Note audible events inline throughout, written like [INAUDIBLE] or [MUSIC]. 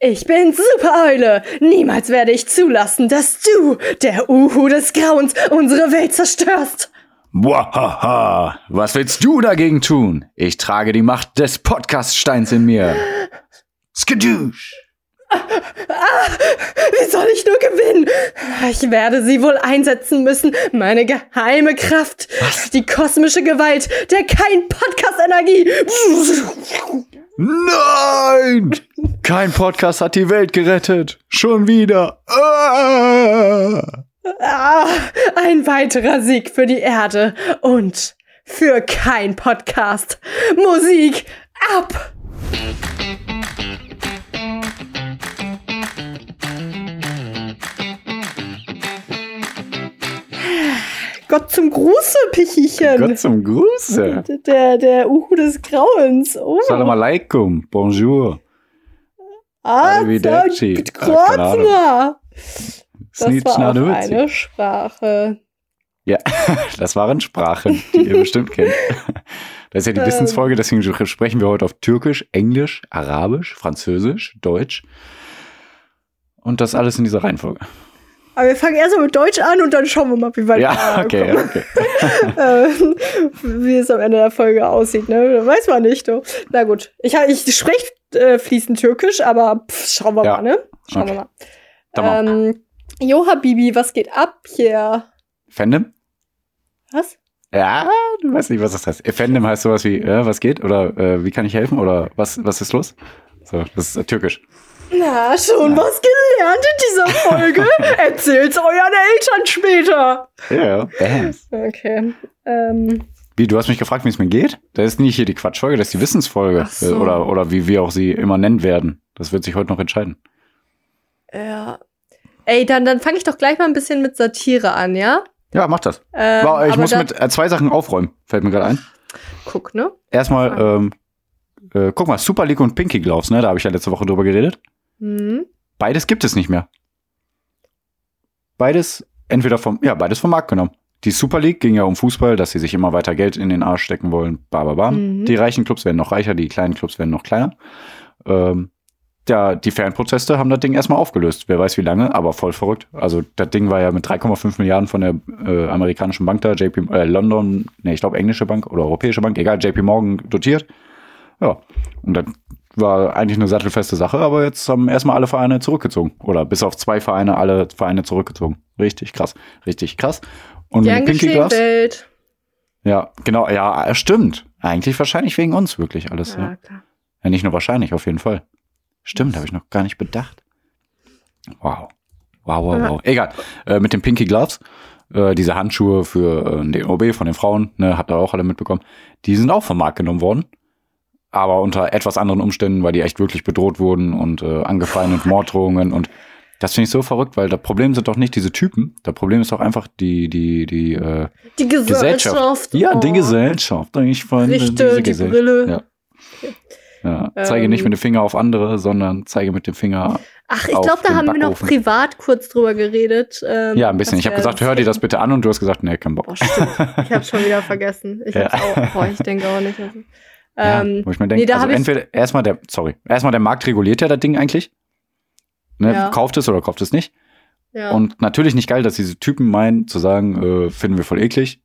Ich bin Supereule. Niemals werde ich zulassen, dass du, der Uhu des Grauens, unsere Welt zerstörst. Wahaha, was willst du dagegen tun? Ich trage die Macht des Podcaststeins in mir. Skadoosh. Wie soll ich nur gewinnen? Ich werde sie wohl einsetzen müssen. Meine geheime Kraft. Die kosmische Gewalt der kein Podcast-Energie. Nein! Kein Podcast hat die Welt gerettet. Schon wieder. Ah! Ah, ein weiterer Sieg für die Erde und für kein Podcast. Musik ab! Gott zum Gruße, Pichichen. Gott zum Gruße. Der, der Uhu des Grauens. Oh. Salam alaikum. Bonjour. Ah, Arrivederci. Krozma. Das Snitch war auch eine Sprache. Ja, [LAUGHS] das waren Sprachen, die ihr bestimmt kennt. Das ist ja die Ähm. Wissensfolge, deswegen sprechen wir heute auf Türkisch, Englisch, Arabisch, Französisch, Deutsch. Und das alles in dieser Reihenfolge. Aber wir fangen erst mal mit Deutsch an und dann schauen wir mal, wie weit wir Ja, okay, kommen. okay. [LAUGHS] äh, wie es am Ende der Folge aussieht, ne? Weiß man nicht, du. Na gut. Ich, ich spreche äh, fließend Türkisch, aber pff, schauen wir Ja. mal, ne? Schauen Okay. wir mal. Tamam. Ähm, Jo, Habibi, was geht ab hier? Fandom? Was? Ja, du weißt nicht, was das heißt. Fandom heißt sowas wie, äh, was geht? Oder äh, wie kann ich helfen? Oder was, was ist los? So, das ist äh, türkisch. Na, schon was gelernt in dieser Folge. [LAUGHS] Erzählt's euren Eltern später. Ja, ja. Bams. Okay. Ähm, Wie, du hast mich gefragt, wie es mir geht? Das ist nicht hier die Quatschfolge, das ist die Wissensfolge. So. Oder, oder wie wir auch sie immer nennen werden. Das wird sich heute noch entscheiden. ja. Ey, dann, dann fange ich doch gleich mal ein bisschen mit Satire an, ja? Ja, mach das. Ähm, Wow, ich muss mit äh, zwei Sachen aufräumen, fällt mir gerade ein. Guck, ne? Erstmal, ähm, äh, guck mal, Super League und Pinky Gloves, ne? Da habe ich ja letzte Woche drüber geredet. Hm. Beides gibt es nicht mehr. Beides entweder vom, ja, beides vom Markt genommen. Die Super League ging ja um Fußball, dass sie sich immer weiter Geld in den Arsch stecken wollen. Ba, ba, bam. Mhm. Die reichen Clubs werden noch reicher, die kleinen Clubs werden noch kleiner. Ähm, ja, die Fanproteste haben das Ding erstmal aufgelöst. Wer weiß wie lange, aber voll verrückt. Also das Ding war ja mit 3,5 Milliarden von der äh, amerikanischen Bank da, JP äh, London, nee, ich glaube englische Bank oder europäische Bank, egal, JP Morgan dotiert. Ja, und das war eigentlich eine sattelfeste Sache, aber jetzt haben erstmal alle Vereine zurückgezogen. Oder bis auf zwei Vereine alle Vereine zurückgezogen. Richtig krass, richtig krass. Und Pinky Gloves, Welt. ja, genau, ja, stimmt. Eigentlich wahrscheinlich wegen uns wirklich alles. Ja, Ja, klar. ja nicht nur wahrscheinlich, auf jeden Fall. Stimmt, habe ich noch gar nicht bedacht. Wow. Wow, wow, wow. Egal. Äh, mit den Pinky Gloves, äh, diese Handschuhe für äh, den OB von den Frauen, ne, habt ihr auch alle mitbekommen, die sind auch vom Markt genommen worden. Aber unter etwas anderen Umständen, weil die echt wirklich bedroht wurden und äh, angefallen und Morddrohungen und das finde ich so verrückt, weil das Problem sind doch nicht diese Typen. Das Problem ist doch einfach die, die, die äh, Die Gesellschaft. Gesellschaft. Ja, die Oh. Gesellschaft. Ich finde Richte diese die Gesellschaft. Brille. Ja. Ja, zeige Ähm. nicht mit dem Finger auf andere, sondern zeige mit dem Finger. Ach, ich glaube, da haben wir noch Backofen. privat kurz drüber geredet. Ähm, Ja, ein bisschen. Ich habe gesagt, hör dir das bitte an und du hast gesagt, nee, kein Bock. Oh. Ich habe schon wieder [LAUGHS] vergessen. Ich Ja. auch. Boah, ich denke auch nicht. Also, Ja, ähm, wo ich mir denke, nee, also entweder erstmal der, sorry, erstmal der Markt reguliert ja das Ding eigentlich. Ne, Ja. Kauft es oder kauft es nicht. ja. Und natürlich nicht geil, dass diese Typen meinen zu sagen, äh, finden wir voll eklig.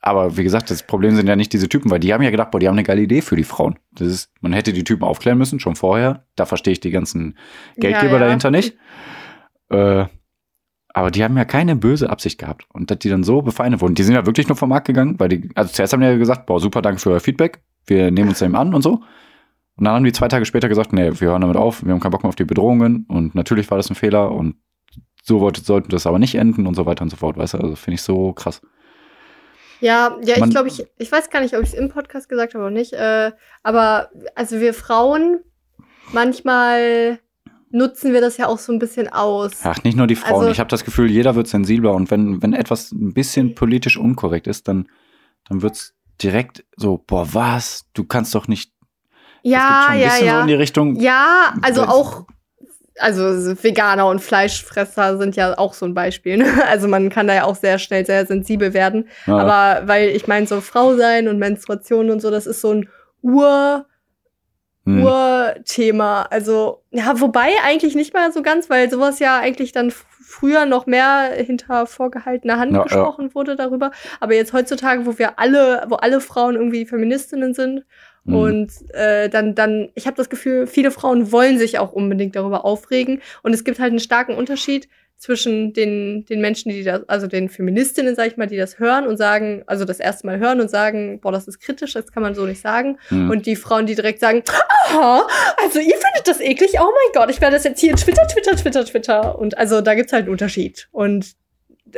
Aber wie gesagt, das Problem sind ja nicht diese Typen, weil die haben ja gedacht, boah, die haben eine geile Idee für die Frauen. Das ist, man hätte die Typen aufklären müssen, schon vorher. Da verstehe ich die ganzen Geldgeber ja. dahinter nicht. Äh, aber die haben ja keine böse Absicht gehabt. Und dass die dann so befeindet wurden. Die sind ja wirklich nur vom Markt gegangen, weil die, also zuerst haben die ja gesagt, boah, super, danke für euer Feedback. Wir nehmen uns dem an und so. Und dann haben die zwei Tage später gesagt, nee, wir hören damit auf, wir haben keinen Bock mehr auf die Bedrohungen und natürlich war das ein Fehler und so wollte, sollte das aber nicht enden und so weiter und so fort, weißt du? Also finde ich so krass. Ja, ja, ich Man- glaube, ich, ich weiß gar nicht, ob ich es im Podcast gesagt habe oder nicht. Äh, aber also wir Frauen, manchmal nutzen wir das ja auch so ein bisschen aus. Ach, nicht nur die Frauen. Also- ich habe das Gefühl, jeder wird sensibler und wenn, wenn etwas ein bisschen politisch unkorrekt ist, dann, dann wird's direkt so, boah, was? Du kannst doch nicht. Ja, schon ein ja, bisschen so ja. in die Richtung. Ja, also auch, also Veganer und Fleischfresser sind ja auch so ein Beispiel. Ne? [LAUGHS] Also man kann da ja auch sehr schnell sehr sensibel werden. Ja. Aber weil ich meine, so Frau sein und Menstruation und so, das ist so ein Ur, Hm. Urthema. Also, ja, wobei eigentlich nicht mal so ganz, weil sowas ja eigentlich dann früher noch mehr hinter vorgehaltener Hand Ja, ja. gesprochen wurde darüber. Aber jetzt heutzutage, wo wir alle, wo alle Frauen irgendwie Feministinnen sind Hm. und äh, dann, dann, ich habe das Gefühl, viele Frauen wollen sich auch unbedingt darüber aufregen. Und es gibt halt einen starken Unterschied zwischen den, den Menschen, die das, also den Feministinnen, sag ich mal, die das hören und sagen, also das erste Mal hören und sagen, boah, das ist kritisch, das kann man so nicht sagen. Hm. Und die Frauen, die direkt sagen, aha, also ihr findet das eklig, oh mein Gott, ich werde das jetzt hier Twitter, Twitter, Twitter, Twitter. Und also da gibt's halt einen Unterschied. Und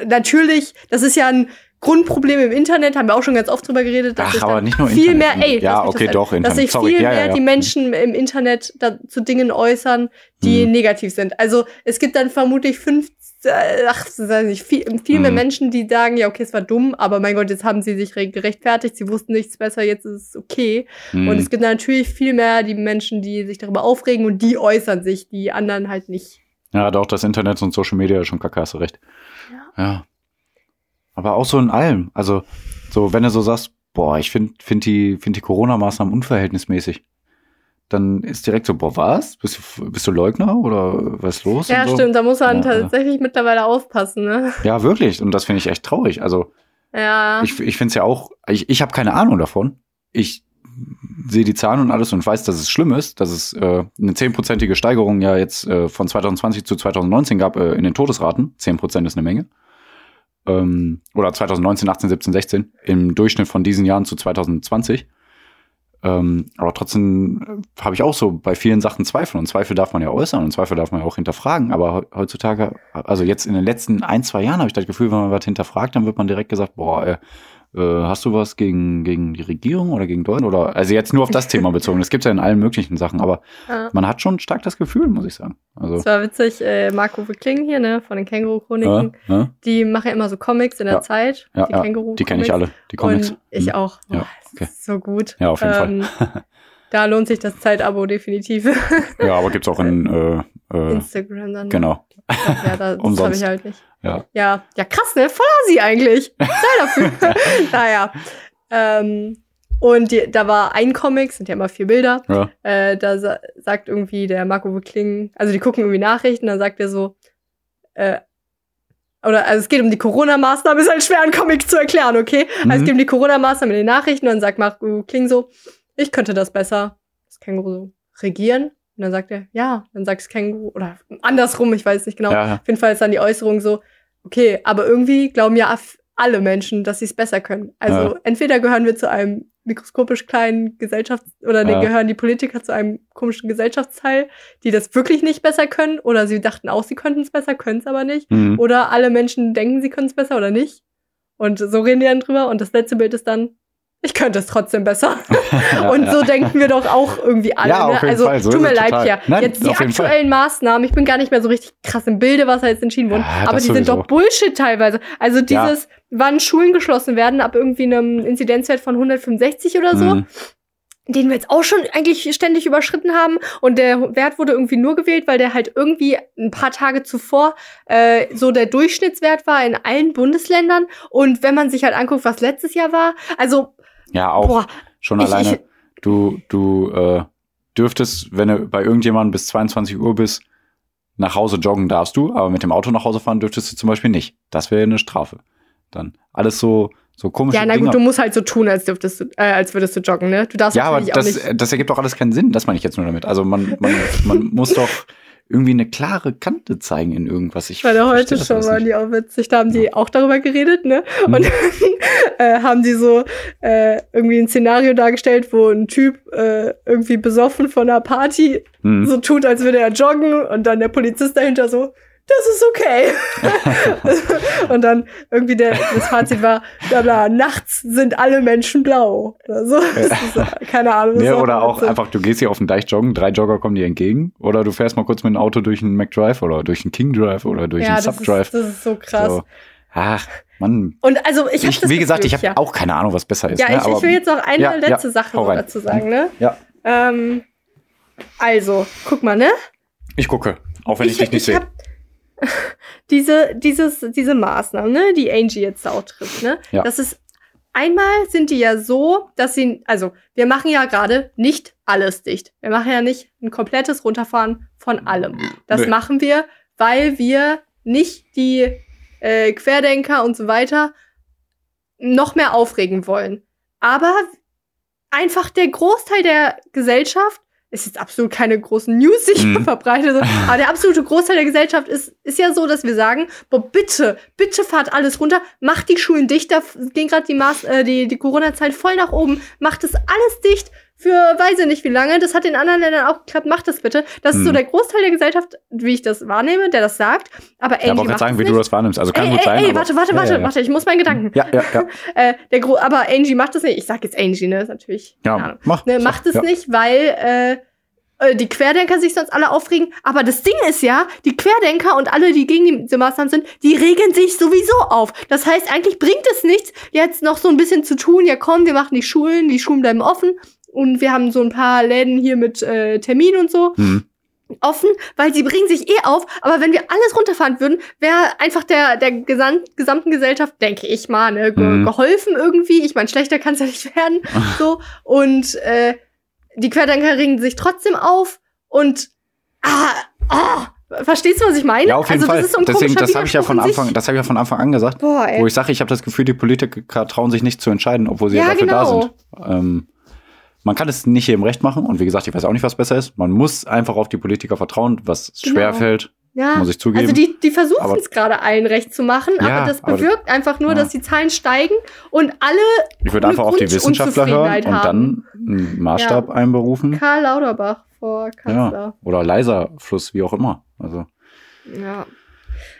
natürlich, das ist ja ein Grundproblem im Internet, haben wir auch schon ganz oft drüber geredet, dass Ach, sich aber nicht nur viel Internet. mehr, ey, Ja, okay, doch, dass sich Sorry, viel ja, mehr ja. die Menschen im Internet da, zu Dingen äußern, die Hm. negativ sind. Also es gibt dann vermutlich fünf, äh, ach, weiß ich nicht, viel, viel mehr Hm. Menschen, die sagen, ja, okay, es war dumm, aber mein Gott, jetzt haben sie sich re- gerechtfertigt, sie wussten nichts besser, jetzt ist es okay. Hm. Und es gibt natürlich viel mehr die Menschen, die sich darüber aufregen und die äußern sich, die anderen halt nicht. Ja, doch, das Internet und Social Media ist schon kacke, hast du recht. Ja. Ja. Aber auch so in allem. Also, so, wenn du so sagst, boah, ich finde find die, find die Corona-Maßnahmen unverhältnismäßig, dann ist direkt so, boah, was? Bist du, bist du Leugner oder was ist los? Ja, so? stimmt, da muss man Ja, ja. tatsächlich mittlerweile aufpassen, ne? Ja, wirklich. Und das finde ich echt traurig. Also, Ja. ich, ich finde es ja auch, ich, ich habe keine Ahnung davon. Ich sehe die Zahlen und alles und weiß, dass es schlimm ist, dass es äh, eine zehnprozentige Steigerung ja jetzt äh, von 2020 zu 2019 gab äh, in den Todesraten. Zehn Prozent ist eine Menge. Ähm, oder 2019, 18, 17, 16 im Durchschnitt von diesen Jahren zu 2020. Ähm, aber trotzdem äh, habe ich auch so bei vielen Sachen Zweifel und Zweifel darf man ja äußern und Zweifel darf man ja auch hinterfragen. Aber he- heutzutage, also jetzt in den letzten ein, zwei Jahren habe ich das Gefühl, wenn man was hinterfragt, dann wird man direkt gesagt, boah, äh, äh, hast du was gegen, gegen die Regierung oder gegen Deutschland? Oder also jetzt nur auf das Thema bezogen. Das gibt's ja in allen möglichen Sachen, aber ja. man hat schon stark das Gefühl, muss ich sagen. Also Das war witzig, äh, Marco Kling hier, ne, von den Känguru-Chroniken. ja, ja, Die machen ja immer so Comics in der. Zeit. die ja, Känguru die kenne ich alle, die Comics. Und ich Mhm. auch. Ja, Boah, okay. so gut. Ja, auf jeden ähm, [LAUGHS] Da lohnt sich das Zeitabo definitiv. Ja, aber gibt's auch in äh, äh, Instagram dann. genau. Ja, da, das habe ich halt nicht. Ja. Ja, ja, krass, ne? Voll Asi eigentlich. Sei dafür. [LAUGHS] naja. Ähm, und die, da war ein Comic, sind ja immer vier Bilder. Ja. Äh, da sa sagt irgendwie der Marco Kling, also die gucken irgendwie Nachrichten, dann sagt er so, äh, oder also es geht um die Corona-Maßnahmen, ist halt schwer, einen Comic zu erklären, okay? Also es Mhm. geht um die Corona-Maßnahmen in den Nachrichten und dann sagt Marco Kling so, ich könnte das besser, das Känguru so, regieren. Und dann sagt er, ja, dann sagt das Känguru, oder andersrum, ich weiß nicht genau. Ja. Auf jeden Fall ist dann die Äußerung so, okay, aber irgendwie glauben ja alle Menschen, dass sie es besser können. Also Ja. entweder gehören wir zu einem mikroskopisch kleinen Gesellschafts- oder Ja. gehören die Politiker zu einem komischen Gesellschaftsteil, die das wirklich nicht besser können, oder sie dachten auch, sie könnten es besser, können es aber nicht. Mhm. Oder alle Menschen denken, sie können es besser oder nicht. Und so reden die dann drüber. Und das letzte Bild ist dann, ich könnte es trotzdem besser. [LAUGHS] Ja, und ja. so denken wir doch auch irgendwie alle. Ja, ne? Also so tut mir leid, total. ja. Nein, Jetzt die Fall. aktuellen Maßnahmen, ich bin gar nicht mehr so richtig krass im Bilde, was da jetzt entschieden wurde. Aber die sind sowieso. doch Bullshit teilweise. Also dieses, wann Schulen geschlossen werden, ab irgendwie einem Inzidenzwert von 165 oder so Mhm. den wir jetzt auch schon eigentlich ständig überschritten haben. Und der Wert wurde irgendwie nur gewählt, weil der halt irgendwie ein paar Tage zuvor äh, so der Durchschnittswert war in allen Bundesländern. Und wenn man sich halt anguckt, was letztes Jahr war, also, Ja, auch boah, schon ich- alleine. ich- du du äh, dürftest, wenn du bei irgendjemandem bis 22 Uhr bist, nach Hause joggen darfst du, aber mit dem Auto nach Hause fahren dürftest du zum Beispiel nicht. Das wäre eine Strafe. Dann alles so so komische ja, na Dinge. gut, du musst halt so tun, als dürftest du, äh, als würdest du joggen, ne? Du darfst ja, aber das, das ergibt doch alles keinen Sinn. Das meine ich jetzt nur damit. Also man, man, man muss doch [LAUGHS] irgendwie eine klare Kante zeigen in irgendwas. Ich Weil verstehe heute schon waren die auch witzig, da haben die auch darüber geredet, ne? Mhm. Und äh, haben die so äh, irgendwie ein Szenario dargestellt, wo ein Typ äh, irgendwie besoffen von einer Party Hm. so tut, als würde er joggen und dann der Polizist dahinter so, das ist okay. [LAUGHS] und dann irgendwie der, das Fazit war, bla bla, nachts sind alle Menschen blau. Oder so. Keine Ahnung. Nee, oder auch witzig. einfach, du gehst hier auf den Deich joggen, drei Jogger kommen dir entgegen. Oder du fährst mal kurz mit dem Auto durch einen McDrive oder durch einen King Drive oder durch ja, einen Subdrive. das ist so krass. So. Ach, Mann. Und also ich habe Ich, wie gesagt, Gefühl, ich habe ja. auch keine Ahnung, was besser ist. Ja, ne? ich, ich aber- will jetzt noch eine Ja, letzte Sache dazu sagen, ne? Ja, Ähm, also, guck mal, ne? ich gucke, auch wenn ich, dich nicht sehe. [LAUGHS] diese, dieses, diese Maßnahmen, ne, die Angie jetzt da auch trifft, ne? Ja. Das ist einmal sind die ja so, dass sie, also wir machen ja gerade nicht alles dicht. Wir machen ja nicht ein komplettes Runterfahren von allem. Das Nee. machen wir, weil wir nicht die äh, Querdenker und so weiter noch mehr aufregen wollen. Aber einfach der Großteil der Gesellschaft ist jetzt absolut keine großen News, die ich Mhm. verbreite, so, aber der absolute Großteil der Gesellschaft ist, ist ja so, dass wir sagen, boah, bitte, bitte fahrt alles runter, macht die Schulen dicht, da gehen gerade die, Maß- äh, die, die Corona-Zahlen voll nach oben, macht das alles dicht für weiß ich nicht wie lange, das hat in anderen Ländern auch geklappt, macht das bitte. Das ist so Mhm. der Großteil der Gesellschaft, wie ich das wahrnehme, der das sagt, aber Ich Angie wollte gerade macht sagen, das wie nicht. du das wahrnimmst. Also kann ey, gut ey, sein. ey, aber- warte, warte, warte, ja, ja. warte, ich muss meinen Gedanken. Ja, ja, ja. [LAUGHS] Äh, der Gro aber Angie macht das nicht. Ich sag jetzt Angie, ne? Ist natürlich. Ja, mach. Ne, macht es ja. nicht, weil äh, äh, die Querdenker sich sonst alle aufregen. Aber das Ding ist ja, die Querdenker und alle, die gegen diese Maßnahmen sind, die regen sich sowieso auf. Das heißt, eigentlich bringt es nichts, jetzt noch so ein bisschen zu tun. Ja, komm, wir machen die Schulen, die Schulen bleiben offen. Und wir haben so ein paar Läden hier mit äh, Termin und so Mhm. offen, weil sie bringen sich eh auf. Aber wenn wir alles runterfahren würden, wäre einfach der, der gesamt, gesamten Gesellschaft, denke ich mal, ne, ge Mhm. geholfen irgendwie. Ich meine, schlechter kann es ja nicht werden. [LAUGHS] so. Und äh, die Querdenker regen sich trotzdem auf. Und ah, ah, verstehst du, was ich meine? Ja, auf jeden also, Fall. Das ist so Deswegen, das habe ich ja von Anfang, das habe ich ja von Anfang an gesagt. Boah. Wo ich sage, ich habe das Gefühl, die Politiker trauen sich nicht zu entscheiden, obwohl sie ja, Ja, dafür da genau. sind. Ähm, man kann es nicht jedem recht machen und wie gesagt, ich weiß auch nicht, was besser ist. Man muss einfach auf die Politiker vertrauen, was Genau. schwer fällt, ja. muss ich zugeben. Also die, die versuchen Aber- es gerade allen recht zu machen, Ja, aber das aber- bewirkt einfach nur, ja. dass die Zahlen steigen und alle ich würde einfach auf die Wissenschaftler hören und haben. dann einen Maßstab einberufen. Karl Lauterbach vor Kanzler. Ja. Oder leiser Fluss, wie auch immer. Also, Ja.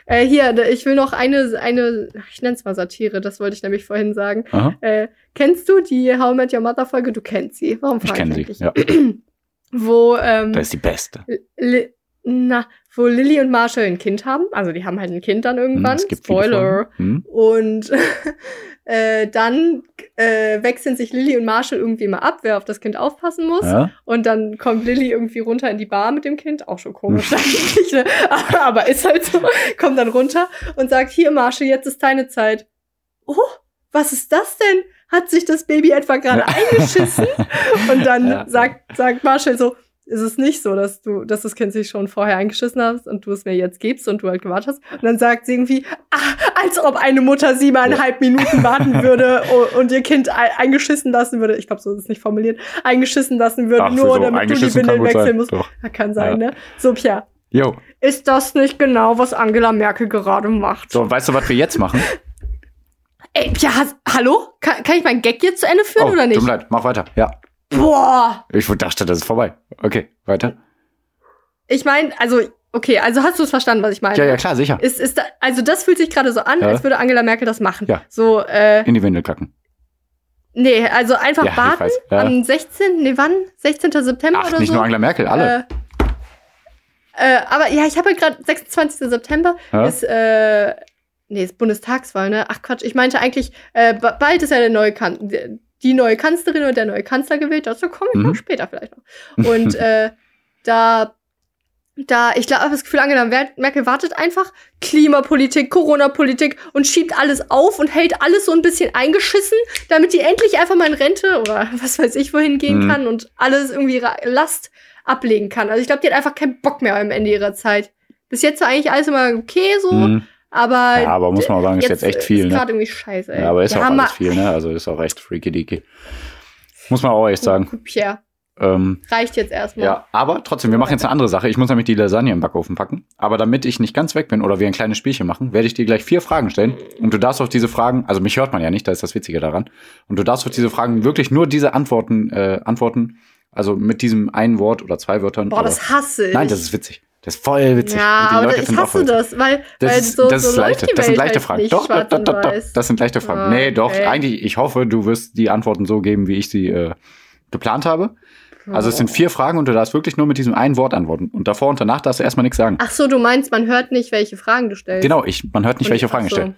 Äh, hier, da- ich will noch eine, eine, ich nenne es mal Satire, das wollte ich nämlich vorhin sagen. Äh, kennst du die How I Met Your Mother Folge? Du kennst sie. Warum ich frage kenne sie. eigentlich? Ja, [CLEARS THROAT] Wo, ähm, das ist die beste. Li na, wo Lilly und Marshall ein Kind haben. Also die haben halt ein Kind dann Hm, irgendwann. viele Spoiler. Hm. Und [LAUGHS] äh, dann äh, wechseln sich Lilly und Marshall irgendwie mal ab, wer auf das Kind aufpassen muss. Ja? Und dann kommt Lilly irgendwie runter in die Bar mit dem Kind. Auch schon komisch [LAUGHS] eigentlich, ne? [LAUGHS] Aber ist halt so. Kommt dann runter und sagt, hier Marshall, jetzt ist deine Zeit. Oh, was ist das denn? Hat sich das Baby etwa gerade [LAUGHS] eingeschissen? Und dann Ja. sagt, sagt Marshall so, ist es nicht so, dass du, dass das Kind sich schon vorher eingeschissen hast und du es mir jetzt gibst und du halt gewartet hast. Und dann sagt sie irgendwie, ah, als ob eine Mutter siebeneinhalb Minuten [LAUGHS] warten würde und ihr Kind ei- eingeschissen lassen würde. Ich glaube, so ist es nicht formuliert. Eingeschissen lassen würde, Ach, nur so damit du die Windeln wechseln musst. Doch. Ja, kann sein, Ja. ne? So, Pia, Jo, ist das nicht genau, was Angela Merkel gerade macht? so, weißt du, was wir jetzt machen? Ey, Pia, has- hallo? Kann, kann ich meinen Gag jetzt zu Ende führen oder nicht? Oh, Tut mir leid, mach weiter. Ja, Boah! ich dachte, das ist vorbei. Okay, weiter. Ich meine, also, okay, also hast du es verstanden, was ich meine? Ja, ja, klar, sicher. Ist, ist da, also das fühlt sich gerade so an, Ja. als würde Angela Merkel das machen. Ja. So, äh, In die Windel kacken. nee, also einfach Ja, warten. ja. Am 16. Nee, wann? 16. September Ach, oder nicht so? nur Angela Merkel, alle. Äh, äh, aber ja, ich habe halt gerade 26. September Ja. ist, äh, nee, ist Bundestagswahl, ne? Ach Quatsch, ich meinte eigentlich, äh, ba- bald ist ja der neue kan die neue Kanzlerin oder der neue Kanzler gewählt. Dazu komme ich Mhm. noch später vielleicht noch. Und [LAUGHS] äh, da, da, ich glaube, das Gefühl, Angela Mer- Merkel wartet einfach Klimapolitik, Corona-Politik und schiebt alles auf und hält alles so ein bisschen eingeschissen, damit die endlich einfach mal in Rente oder [LAUGHS] was weiß ich wohin gehen Mhm. kann und alles irgendwie ra- Last ablegen kann. Also ich glaube, die hat einfach keinen Bock mehr am Ende ihrer Zeit. Bis jetzt war eigentlich alles immer okay so, Mhm. Aber Ja, aber muss man auch sagen, ist jetzt echt viel, ist ne? gerade irgendwie scheiße. Ey. Ja, aber ist Wir auch alles viel, ne? Also ist auch recht freaky deaky. Muss man auch echt sagen. Pierre, Ähm, reicht jetzt erstmal. ja, aber trotzdem, wir machen jetzt eine andere Sache. Ich muss nämlich die Lasagne im Backofen packen. Aber damit ich nicht ganz weg bin oder wir ein kleines Spielchen machen, werde ich dir gleich vier Fragen stellen. Und du darfst auf diese Fragen, also mich hört man ja nicht, da ist das Witzige daran. Und du darfst auf diese Fragen wirklich nur diese Antworten äh, antworten. Also mit diesem einen Wort oder zwei Wörtern. Boah, oder- das hasse ich. Nein, das ist witzig. Das ist voll witzig. Ja, aber ich hasse das, weil, Das, weil so, das so ist leichte. Das sind leichte halt Fragen. Doch, doch, doch, doch. Das sind leichte Fragen. Ah, nee, doch. Eigentlich, ich hoffe, du wirst die Antworten so geben, wie ich sie äh, geplant habe. Also es sind vier Fragen und du darfst wirklich nur mit diesem einen Wort antworten. Und davor und danach darfst du erstmal nichts sagen. Ach so, du meinst, man hört nicht, welche Fragen du stellst. Genau, ich, man hört nicht, Und- welche Fragen ach ich so. stelle.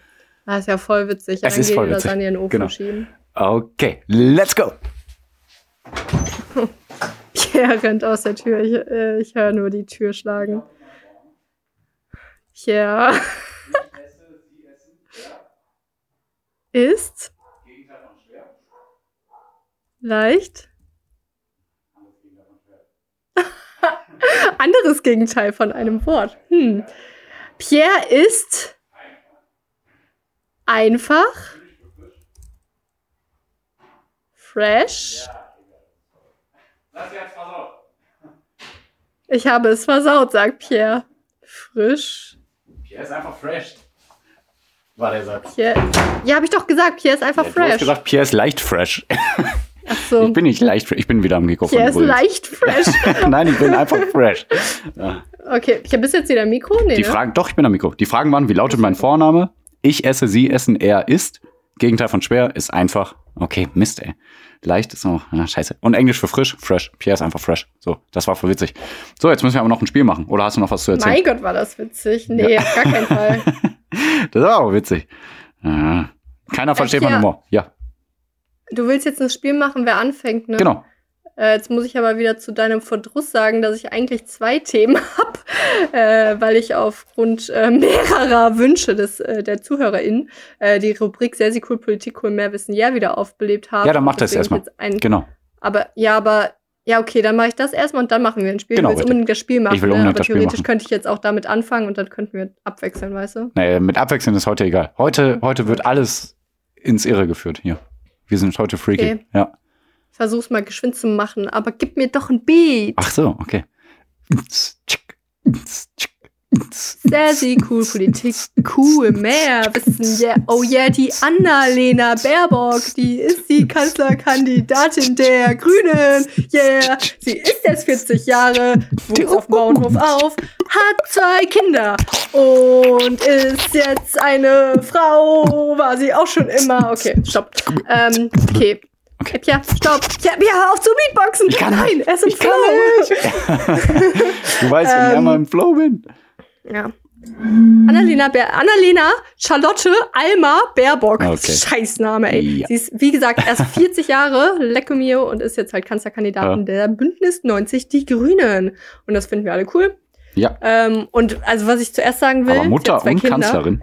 Das ist ja voll witzig. Es ist voll witzig. Lasagne in den Ofen Genau. schieben. Okay, let's go. [LAUGHS] Pierre [LAUGHS] rennt aus der Tür. Ich, äh, ich höre nur die Tür schlagen. Pierre. Ist? Leicht. [LAUGHS] Anderes Gegenteil von einem Wort. Hm. Pierre ist einfach. Fresh. Ich habe es versaut, sagt Pierre. Frisch. Pierre ist einfach fresh. War der Satz. Pierre. Ja, habe ich doch gesagt, Pierre ist einfach Ja, du hast fresh. gesagt, Pierre ist leicht fresh. [LAUGHS] Ach so. Ich bin nicht leicht fresh. Ich bin wieder am Mikrofon. Pierre ist leicht fresh. [LAUGHS] Nein, ich bin einfach fresh. Ja. Okay, ich habe bis jetzt wieder ein Mikro? Nee, Die ne? Fragen, doch, ich bin am Mikro. Die Fragen waren, wie lautet mein Vorname? Ich esse, Sie essen, er isst. Gegenteil von schwer ist einfach. Okay, Mist, ey. Leicht ist noch, ja, scheiße. Und Englisch für frisch, fresh. Pierre ist einfach fresh. So, das war voll witzig. So, jetzt müssen wir aber noch ein Spiel machen. Oder hast du noch was zu erzählen? Mein Gott, war das witzig. Nee, auf gar keinen Fall. [LAUGHS] Das war aber witzig. Ja. Keiner versteht meinen ja. Humor. Ja, Du willst jetzt ein Spiel machen, wer anfängt, ne? genau. Äh, jetzt muss ich aber wieder zu deinem Verdruss sagen, dass ich eigentlich zwei Themen [LAUGHS] habe, äh, weil ich aufgrund äh, mehrerer Wünsche des, äh, der ZuhörerInnen äh, die Rubrik Sehr, sehr cool, Politik cool, mehr Wissen, ja wieder aufbelebt habe. Ja, dann mach das erstmal. Genau. aber, ja, aber, ja, okay, dann mache ich das erstmal und dann machen wir ein Spiel. Genau, du willst richtig. unbedingt das Spiel machen, Ich will ne? unbedingt aber das Spiel theoretisch machen. könnte ich jetzt auch damit anfangen und dann könnten wir abwechseln, weißt du? Nee, mit Abwechseln ist heute egal. Heute, heute wird alles ins Irre geführt hier. Wir sind heute freaky. Okay. Ja. Versuch's mal geschwind zu machen, aber gib mir doch ein Beat. Ach so, okay. Sehr cool, Politik, cool, mehr Wissen, yeah. Oh yeah, die Annalena Baerbock, die ist die Kanzlerkandidatin der Grünen, yeah. Sie ist jetzt 40 Jahre, wuchs auf Bauernhof auf, hat zwei Kinder und ist jetzt eine Frau, war sie auch schon immer. Okay, stopp. Ähm, okay. Okay. Ja, stopp. Ja, ja, hör auf zu Beatboxen. Ich kann Nein, er ist Flow. [LAUGHS] Du weißt, wenn ich Ähm, einmal im Flow bin. Ja. Annalena, Bär, Annalena Charlotte Alma Baerbock. Okay. Scheißname, ey. Ja. Sie ist, wie gesagt, erst [LAUGHS] 40 Jahre, Lecco mio, und ist jetzt halt Kanzlerkandidatin Ja. der Bündnis 90 Die Grünen. Und das finden wir alle cool. Ja, Ähm, und also, was ich zuerst sagen will. aber Mutter und Kinder. Kanzlerin.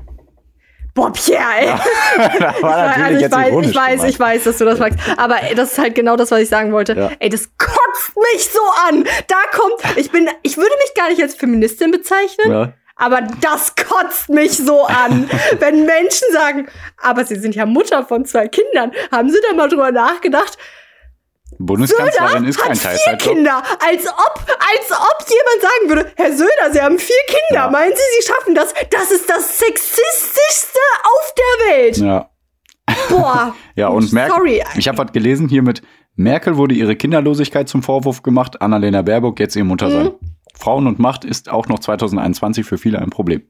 Boah, Pierre, ey. [LAUGHS] das war Also natürlich ich jetzt weiß, ironisch ich weiß, gemeint. ich weiß, dass du das magst. Aber das ist halt genau das, was ich sagen wollte. Ja. Ey, das kotzt mich so an. Da kommt, ich bin, ich würde mich gar nicht als Feministin bezeichnen. Ja. Aber das kotzt mich so an, [LAUGHS] wenn Menschen sagen, aber sie sind ja Mutter von zwei Kindern. Haben sie da mal drüber nachgedacht? Bundeskanzlerin ist kein Hat vier Teilzeitjob. Kinder. Als ob, als ob jemand sagen würde, Herr Söder, Sie haben vier Kinder. Ja. Meinen Sie, Sie schaffen das? Das ist das sexistischste auf der Welt. Ja. Boah. [LAUGHS] Ja, und Merkel, Sorry. ich habe was gelesen hier mit Merkel wurde ihre Kinderlosigkeit zum Vorwurf gemacht, Annalena Baerbock jetzt ihr Mutter sein. Mhm. Frauen und Macht ist auch noch 2021 für viele ein Problem.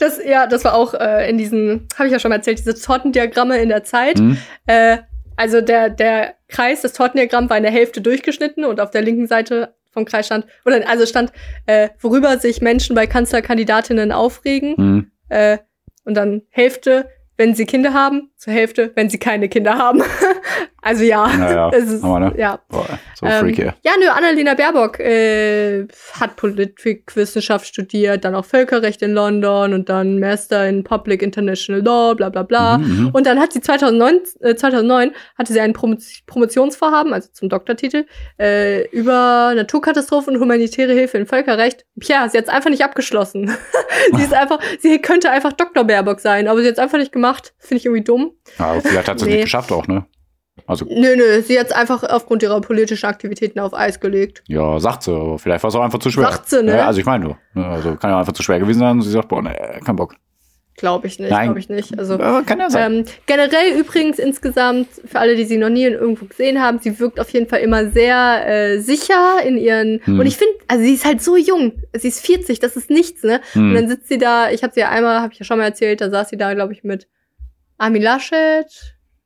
Das, ja, das war auch äh, in diesen, habe ich ja schon mal erzählt, diese Tortendiagramme in der Zeit. Hm? Äh, also der, der Kreis, das Tortendiagramm war in der Hälfte durchgeschnitten und auf der linken Seite vom Kreis stand, oder also stand, äh, worüber sich Menschen bei Kanzlerkandidatinnen aufregen. Hm. Äh, und dann Hälfte, wenn sie Kinder haben, zur Hälfte, wenn sie keine Kinder haben. [LAUGHS] also ja, Naja, [LAUGHS] es ist, aber ne? ja. Boah, so Ähm, freaky. ja, nö, Annalena Baerbock äh, hat Politikwissenschaft studiert, dann auch Völkerrecht in London und dann Master in Public International Law, bla bla bla. Mhm, mhm. Und dann hat sie 2009, äh, 2009 hatte sie ein Promo Promotionsvorhaben, also zum Doktortitel, äh, über Naturkatastrophen und humanitäre Hilfe in Völkerrecht. Tja, sie hat es einfach nicht abgeschlossen. [LAUGHS] sie ist einfach, sie könnte einfach Dr. Baerbock sein, aber sie hat es einfach nicht gemacht. Finde ich irgendwie dumm. Ja, aber vielleicht hat sie es nee. nicht geschafft auch, ne? Also, Nö, nö, sie hat es einfach aufgrund ihrer politischen Aktivitäten auf Eis gelegt. ja, sagt sie, aber vielleicht war es auch einfach zu schwer. Sagt sie, ne? Ja, also ich meine nur. ne, Also kann ja einfach zu schwer gewesen sein und sie sagt, boah, ne, kein Bock. Glaube ich nicht, Nein. glaube ich nicht. Also Ja, kann ja sein. ähm, generell übrigens insgesamt, für alle, die sie noch nie irgendwo gesehen haben, sie wirkt auf jeden Fall immer sehr äh, sicher in ihren. Hm. Und ich finde, also sie ist halt so jung. Sie ist 40, das ist nichts, ne? Und dann Hm. sitzt sie da, ich habe sie ja einmal, habe ich ja schon mal erzählt, da saß sie da, glaube ich, mit Armin Laschet.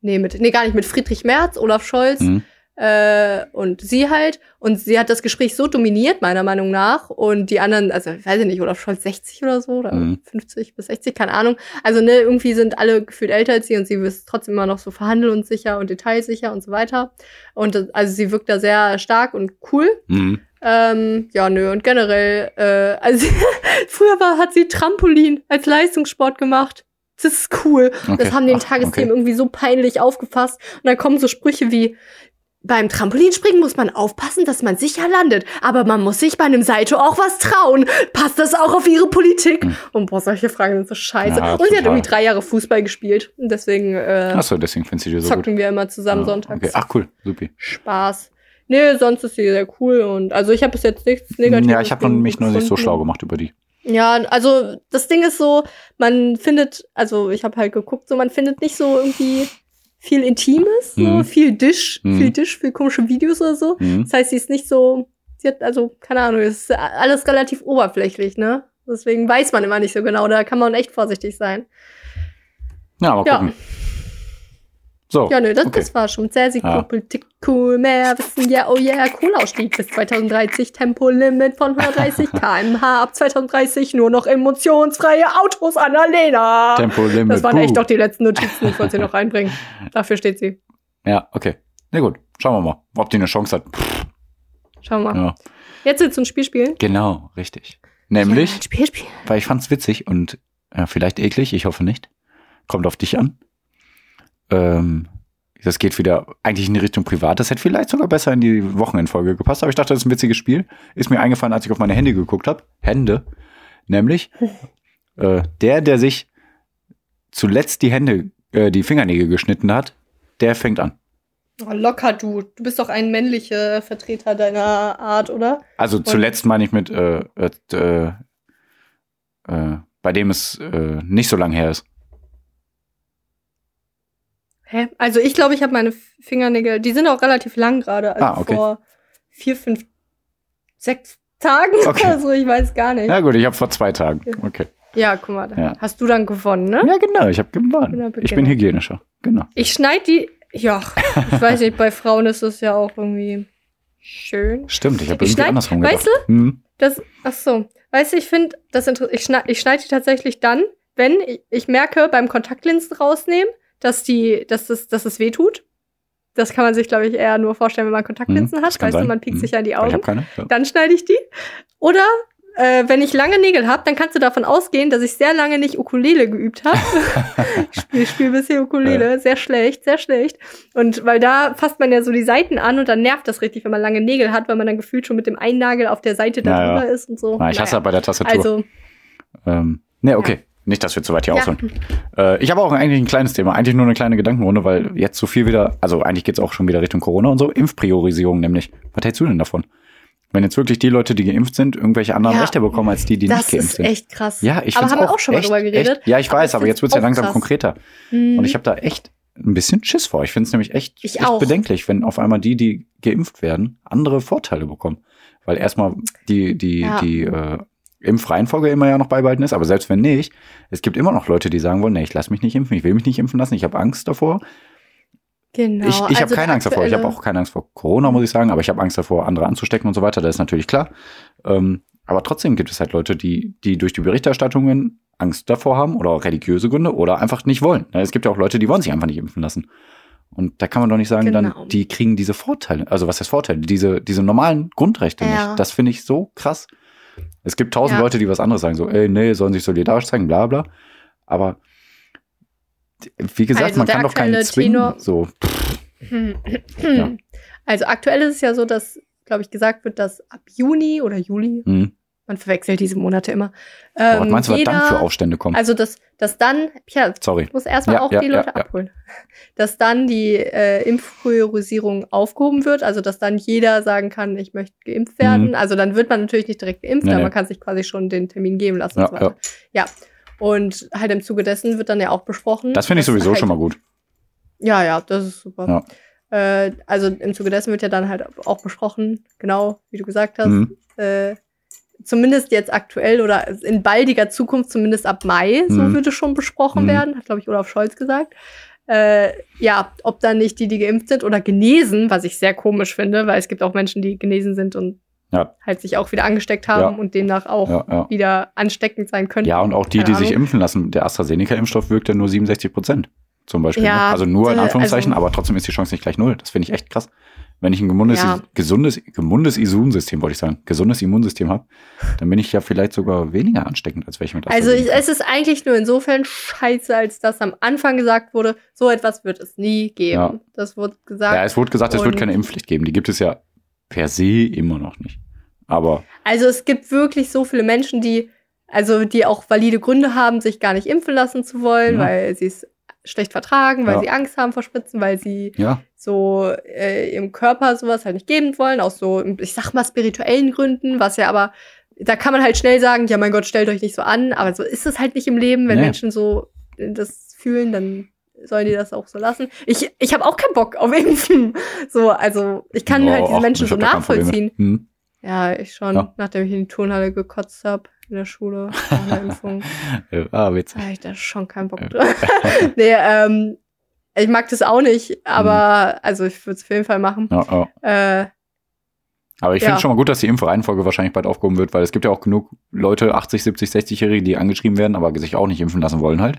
Nee, mit, nee, gar nicht, mit Friedrich Merz, Olaf Scholz Hm. äh, und sie halt. Und sie hat das Gespräch so dominiert, meiner Meinung nach. Und die anderen, also ich weiß ich nicht, Olaf Scholz 60 oder so, oder Mhm. 50 bis 60, keine Ahnung. Also, ne, irgendwie sind alle gefühlt älter als sie und sie ist trotzdem immer noch so verhandlungssicher und detailsicher und so weiter. Und also sie wirkt da sehr stark und cool. Hm. Ähm, ja, nö, und generell, äh, also [LAUGHS] früher war, hat sie Trampolin als Leistungssport gemacht. Das ist cool. Okay. Das haben den Ach, Tagesthemen okay. irgendwie so peinlich aufgefasst. Und dann kommen so Sprüche wie, beim Trampolinspringen muss man aufpassen, dass man sicher landet. Aber man muss sich bei einem Salto auch was trauen. Passt das auch auf ihre Politik? Hm. Und boah, solche Fragen sind so scheiße. Ja, und sie hat irgendwie drei Jahre Fußball gespielt. Und deswegen äh, Achso, deswegen findest du die so gut. zocken wir immer zusammen Ja, sonntags. Okay. Ach cool, supi. Spaß. Nee, sonst ist sie sehr cool und also ich habe bis jetzt nichts Negatives. Ja, ich habe mich noch nicht so schlau gemacht über die. Ja, also das Ding ist so, man findet, also ich habe halt geguckt, so man findet nicht so irgendwie viel Intimes, so Mhm. viel Dish, Mhm. viel Dish, viel komische Videos oder so. Mhm. Das heißt, sie ist nicht so, sie hat also keine Ahnung, ist alles relativ oberflächlich, ne? Deswegen weiß man immer nicht so genau, da kann man echt vorsichtig sein. Ja, mal Ja. So, Ja, nö, das, okay. das war schon sehr, sehr Ja. cool. Cool, mehr wissen, ja, oh yeah, Kohleausstieg bis 2030, Tempolimit von 130 [LAUGHS] km/h ab 2030, nur noch emotionsfreie Autos an der Lena. Tempolimit. Das waren echt doch die letzten Notizen, ich wollte sie noch reinbringen. [LAUGHS] Dafür steht sie. Ja, okay. Na gut, schauen wir mal, ob die eine Chance hat. Pff, Schauen wir mal. ja. Jetzt willst du ein Spiel spielen? Genau, richtig. Nämlich, Ja, Spiel spielen. weil ich fand's witzig und ja, vielleicht eklig, ich hoffe nicht. Kommt auf dich an. Ähm, das geht wieder eigentlich in die Richtung privat. Das hätte vielleicht sogar besser in die Wochenendfolge gepasst, aber ich dachte, das ist ein witziges Spiel. Ist mir eingefallen, als ich auf meine Hände geguckt habe. Hände. Nämlich, [LAUGHS] äh, der, der sich zuletzt die Hände, äh, die Fingernägel geschnitten hat, der fängt an. Oh, locker du. Du bist doch ein männlicher Vertreter deiner Art, oder? Also zuletzt meine ich mit, äh, äh, äh, bei dem es äh, nicht so lang her ist. Hä? Also ich glaube, ich habe meine Fingernägel, die sind auch relativ lang gerade. Also Ah, okay. vor vier, fünf, sechs Tagen. Okay. Also ich weiß gar nicht. Ja gut, ich habe vor zwei Tagen. Okay. Ja, guck mal, Ja. hast du dann gewonnen, ne? Ja genau, ich habe gewonnen. Genau, Ich bin genau. hygienischer. Genau. Ich schneide die. Ja, ich weiß nicht, bei Frauen ist das ja auch irgendwie schön. Stimmt, ich habe irgendwie schneid- andersrum gedacht. weißt Hm. Das, ach so. Weißt du, ich finde, das ich schneide ich schneid die tatsächlich dann, wenn ich, ich merke beim Kontaktlinsen rausnehmen, dass die, dass das, dass es weh tut. Das kann man sich, glaube ich, eher nur vorstellen, wenn man Kontaktlinsen Mhm, das hat. Weißt du, sein. man piekt Mhm. sich ja in die Aber Ich Augen. habe keine. Ja. Dann schneide ich die. Oder äh, wenn ich lange Nägel habe, dann kannst du davon ausgehen, dass ich sehr lange nicht Ukulele geübt habe. [LAUGHS] ich spiele spiel bisher Ukulele, sehr schlecht, sehr schlecht. Und weil da fasst man ja so die Seiten an und dann nervt das richtig, wenn man lange Nägel hat, weil man dann gefühlt schon mit dem einen Nagel auf der Seite Ja, darüber ja. ist und so. Na, ich hasse Naja. bei der Tastatur. Also, ähm, ne, okay. Nicht, dass wir zu weit hier Ja. ausholen. Äh, ich habe auch eigentlich ein kleines Thema, eigentlich nur eine kleine Gedankenrunde, weil jetzt so viel wieder, also eigentlich geht's auch schon wieder Richtung Corona und so, Impfpriorisierung nämlich. Was hältst du denn davon? Wenn jetzt wirklich die Leute, die geimpft sind, irgendwelche anderen Ja. Rechte bekommen als die, die nicht das geimpft ist sind. echt krass. Ja, ich Aber haben wir auch auch schon mal echt, drüber geredet? Echt, ja, ich Aber weiß, aber jetzt wird's ja auch langsam krass. konkreter. Mhm. Und ich habe da echt ein bisschen Schiss vor. Ich finde es nämlich echt, Ich echt auch. bedenklich, wenn auf einmal die, die geimpft werden, andere Vorteile bekommen. Weil erstmal die, die, Ja. die äh, Impfreihenfolge immer ja noch beibehalten ist, aber selbst wenn nicht, es gibt immer noch Leute, die sagen wollen, nee, ich lass mich nicht impfen, ich will mich nicht impfen lassen, ich habe Angst davor. Genau. ich ich habe also keine Angst davor. Ich habe auch keine Angst vor Corona, muss ich sagen, aber ich habe Angst davor, andere anzustecken und so weiter. Das ist natürlich klar. Ähm, aber trotzdem gibt es halt Leute, die, die durch die Berichterstattungen Angst davor haben oder auch religiöse Gründe oder einfach nicht wollen. Ja, Es gibt ja auch Leute, die wollen sich einfach nicht impfen lassen. Und da kann man doch nicht sagen, Genau. dann, die kriegen diese Vorteile. Also was heißt Vorteile? Diese, diese normalen Grundrechte Ja. nicht. Das finde ich so krass. Es gibt tausend Ja. Leute, die was anderes sagen, so, ey, nee, sollen sich solidarisch zeigen, bla bla. Aber wie gesagt, Also man kann doch keinen zwingen. Tenor- So, Hm. [CLEARS THROAT] Ja. Also aktuell ist es ja so, dass, glaube ich, gesagt wird, dass ab Juni oder Juli, hm. Man verwechselt diese Monate immer. Boah, was ähm, meinst du, was jeder, dann für Aufstände kommen? Also, dass, dass dann, ja, Sorry. ich muss erstmal Ja, auch ja, die Leute abholen, [LAUGHS] dass dann die äh, Impfpriorisierung aufgehoben wird, also dass dann jeder sagen kann, ich möchte geimpft werden. Mhm. Also dann wird man natürlich nicht direkt geimpft, Nee, aber man kann sich quasi schon den Termin geben lassen Ja, und so. Ja. Und halt im Zuge dessen wird dann ja auch besprochen. Das finde ich sowieso halt, schon mal gut. Ja, ja, das ist super. Äh, also im Zuge dessen wird ja dann halt auch besprochen, genau wie du gesagt hast, Mhm. äh, zumindest jetzt aktuell oder in baldiger Zukunft, zumindest ab Mai, so Mhm. würde schon besprochen Mhm. werden, hat, glaube ich, Olaf Scholz gesagt. Äh, ja, ob dann nicht die, die geimpft sind oder genesen, was ich sehr komisch finde, weil es gibt auch Menschen, die genesen sind und Ja. halt sich auch wieder angesteckt haben Ja. und demnach auch Ja, wieder ansteckend sein könnten. ja, und auch die, Keine die sich impfen lassen. Der AstraZeneca-Impfstoff wirkt ja nur 67 Prozent. Zum Beispiel. Ne? Also nur in äh, Anführungszeichen, also- aber trotzdem ist die Chance nicht gleich null. Das finde ich echt krass. Wenn ich ein gesundes, Ja. gesundes, gesundes Immunsystem, wollte ich sagen, gesundes Immunsystem habe, dann bin ich ja vielleicht sogar weniger ansteckend, als welche mit Also AstraZeneca. ich, es ist eigentlich nur insofern scheiße, als dass am Anfang gesagt wurde, so etwas wird es nie geben. Ja. Das wurde gesagt. ja, es wurde gesagt, es wird keine Impfpflicht geben. Die gibt es ja per se immer noch nicht. Aber Also es gibt wirklich so viele Menschen, die, also die auch valide Gründe haben, sich gar nicht impfen lassen zu wollen, Ja. weil sie es schlecht vertragen, weil Ja. sie Angst haben vor Spritzen, weil sie ja, so äh, ihrem Körper sowas halt nicht geben wollen, aus so, ich sag mal, spirituellen Gründen, was ja aber, da kann man halt schnell sagen, ja mein Gott, stellt euch nicht so an, aber so ist es halt nicht im Leben, wenn Nee. Menschen so das fühlen, dann sollen die das auch so lassen. Ich, ich habe auch keinen Bock auf [LAUGHS] Impfen. So, also ich kann Oh, halt diese Menschen so nachvollziehen. Hm. Ja, ich schon, Ja. nachdem ich in die Turnhalle gekotzt habe in der Schule nach der Impfung. [LAUGHS] Ah, witzig. Da hab ich da schon keinen Bock drauf. [LAUGHS] nee, ähm, ich mag das auch nicht, aber Mhm. also ich würde es auf jeden Fall machen. Ja, ja. Äh, Aber ich Ja. finde schon mal gut, dass die Impfreihenfolge wahrscheinlich bald aufgehoben wird, weil es gibt ja auch genug Leute, 80, 70, 60-Jährige, die angeschrieben werden, aber sich auch nicht impfen lassen wollen halt.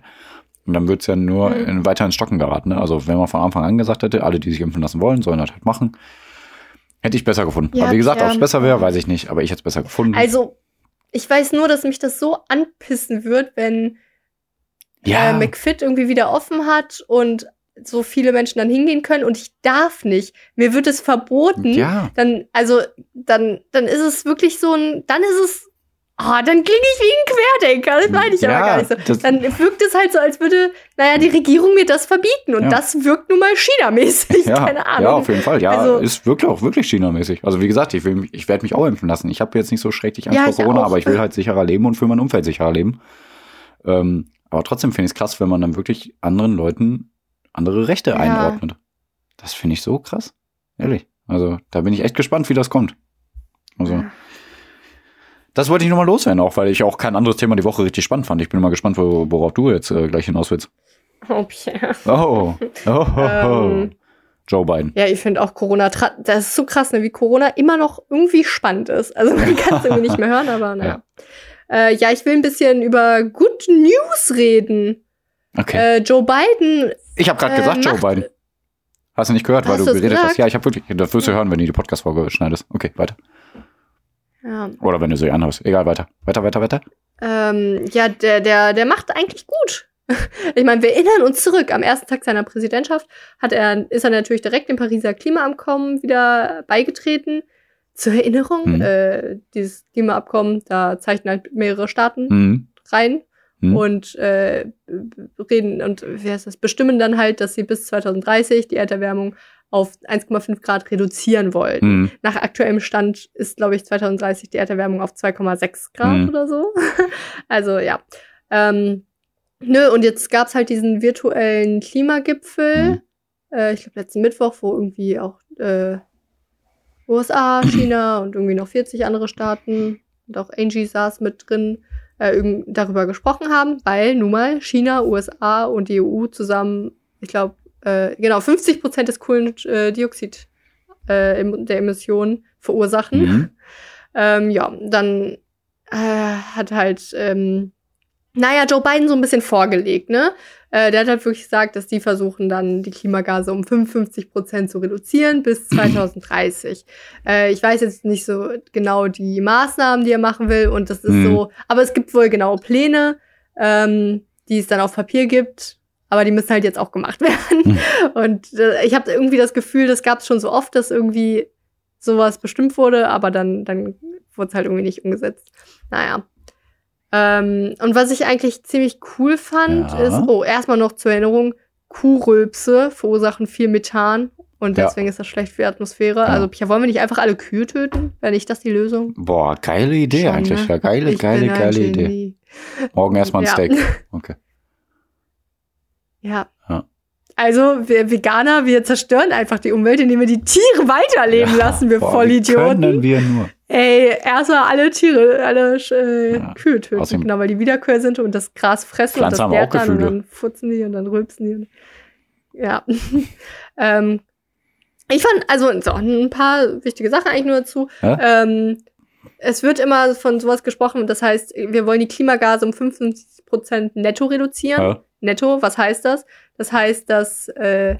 Und dann wird's ja nur Mhm. in, weiter ins Stocken geraten. Ne? Also wenn man von Anfang an gesagt hätte, alle, die sich impfen lassen wollen, sollen das halt machen, hätte ich besser gefunden. Ja, aber wie gesagt, ob es besser wäre, weiß ich nicht. Aber ich hätte es besser gefunden. also, ich weiß nur, dass mich das so anpissen wird, wenn ja, äh, McFit irgendwie wieder offen hat und so viele Menschen dann hingehen können und ich darf nicht. Mir wird es verboten. ja, Dann, also, dann, dann ist es wirklich so ein, dann ist es, ah, dann klinge ich wie ein Querdenker. Das meine ich aber Ja, gar nicht so. Dann wirkt es halt so, als würde, naja, die Regierung mir das verbieten und Ja. das wirkt nun mal China-mäßig. [LAUGHS] ja, Keine Ahnung. ja, auf jeden Fall. Ja, Also- ist wirklich auch wirklich China-mäßig. Also wie gesagt, ich, will ich werde mich auch impfen lassen. Ich habe jetzt nicht so schrecklich Angst Ja, vor Corona, auch. aber ich will halt sicherer leben und für mein Umfeld sicherer leben. Ähm, aber trotzdem finde ich es krass, wenn man dann wirklich anderen Leuten andere Rechte einordnet. Das finde ich so krass. Ehrlich. Also da bin ich echt gespannt, wie das kommt. Also. Das wollte ich nur mal loswerden, auch weil ich auch kein anderes Thema die Woche richtig spannend fand. Ich bin mal gespannt, wo, worauf du jetzt äh, gleich hinaus willst. Oh, Pierre. Oh, oh, oh, [LAUGHS] oh. Ähm. Joe Biden. Ja, ich finde auch Corona, das ist so krass, ne, wie Corona immer noch irgendwie spannend ist. Also man [LAUGHS] kann es irgendwie nicht mehr hören, aber naja. Ja. Äh, ja, ich will ein bisschen über Good News reden. Okay. Äh, Joe Biden, Ich habe gerade Äh, gesagt, Joe Biden. Hast du nicht gehört, weil Hast du geredet hast? gesagt? Ja, ich habe wirklich. Das wirst du hören, wenn du die Podcast-Folge schneidest. Okay, weiter. Ja, Oder wenn du sie anhörst. Egal, weiter. Weiter, weiter, weiter. ähm, ja der, der, der macht eigentlich gut. [LAUGHS] Ich meine, wir erinnern uns zurück. Am ersten Tag seiner Präsidentschaft hat er, ist er natürlich direkt dem Pariser Klimaabkommen wieder beigetreten. Zur Erinnerung, Mhm. äh, dieses Klimaabkommen, da zeichnen halt mehrere Staaten Mhm. rein Mhm. und äh, reden und wie heißt das, bestimmen dann halt, dass sie bis 2030 die Erderwärmung auf 1,5 Grad reduzieren wollen. Mhm. Nach aktuellem Stand ist, glaube ich, 2030 die Erderwärmung auf 2,6 Grad Mhm. oder so. [LAUGHS] also ja. Ähm, nö, und jetzt gab's halt diesen virtuellen Klimagipfel, Mhm. äh, ich glaube letzten Mittwoch, wo irgendwie auch äh, USA, [CLEARS THROAT] China und irgendwie noch 40 andere Staaten und auch Angie saß mit drin, äh, darüber gesprochen haben, weil nun mal China, USA und die EU zusammen, ich glaube, äh, genau, 50 Prozent des Kohlendioxid äh, der Emissionen verursachen. Mhm. [LAUGHS] Ähm, ja, dann äh, hat halt, ähm, naja, Joe Biden so ein bisschen vorgelegt, ne? Äh, der hat halt wirklich gesagt, dass die versuchen dann die Klimagase um 55 Prozent zu reduzieren bis [CLEARS THROAT] 2030. äh, ich weiß jetzt nicht so genau die Maßnahmen, die er machen will und das ist Mhm. so, aber es gibt wohl genaue Pläne, ähm, die es dann auf Papier gibt. Aber die müssen halt jetzt auch gemacht [LAUGHS] werden. Und äh, ich habe irgendwie das Gefühl, das gab es schon so oft, dass irgendwie sowas bestimmt wurde, aber dann, dann wurde es halt irgendwie nicht umgesetzt. Naja. Ähm, und was ich eigentlich ziemlich cool fand, Ja. ist, oh, erstmal noch zur Erinnerung, Kuhrülpse verursachen viel Methan und Ja. deswegen ist das schlecht für die Atmosphäre. Ja. Also, ja, wollen wir nicht einfach alle Kühe töten? Wäre nicht das die Lösung? Boah, geile Idee Schon, eigentlich. ne? Ja, geile, Ich geile, geile Idee. Morgen erstmal ein Ja. Steak. Okay. [LAUGHS] Ja. Ja. Also, wir Veganer, wir zerstören einfach die Umwelt, indem wir die Tiere weiterleben lassen, wir Boah, Vollidioten. Können wir nur. Ey, erstmal alle Tiere, alle äh, Ja. Kühe töten, genau, weil die Wiederkäuer sind und das Gras fressen Pflanzen und das gärt dann und dann futzen die und dann rülpsen die. Und, ja. [LAUGHS] ähm, ich fand, also so, ein paar wichtige Sachen eigentlich nur dazu. Ja? Ähm, es wird immer von sowas gesprochen, das heißt, wir wollen die Klimagase um 55 Prozent netto reduzieren. Netto, was heißt das? Das heißt, dass äh,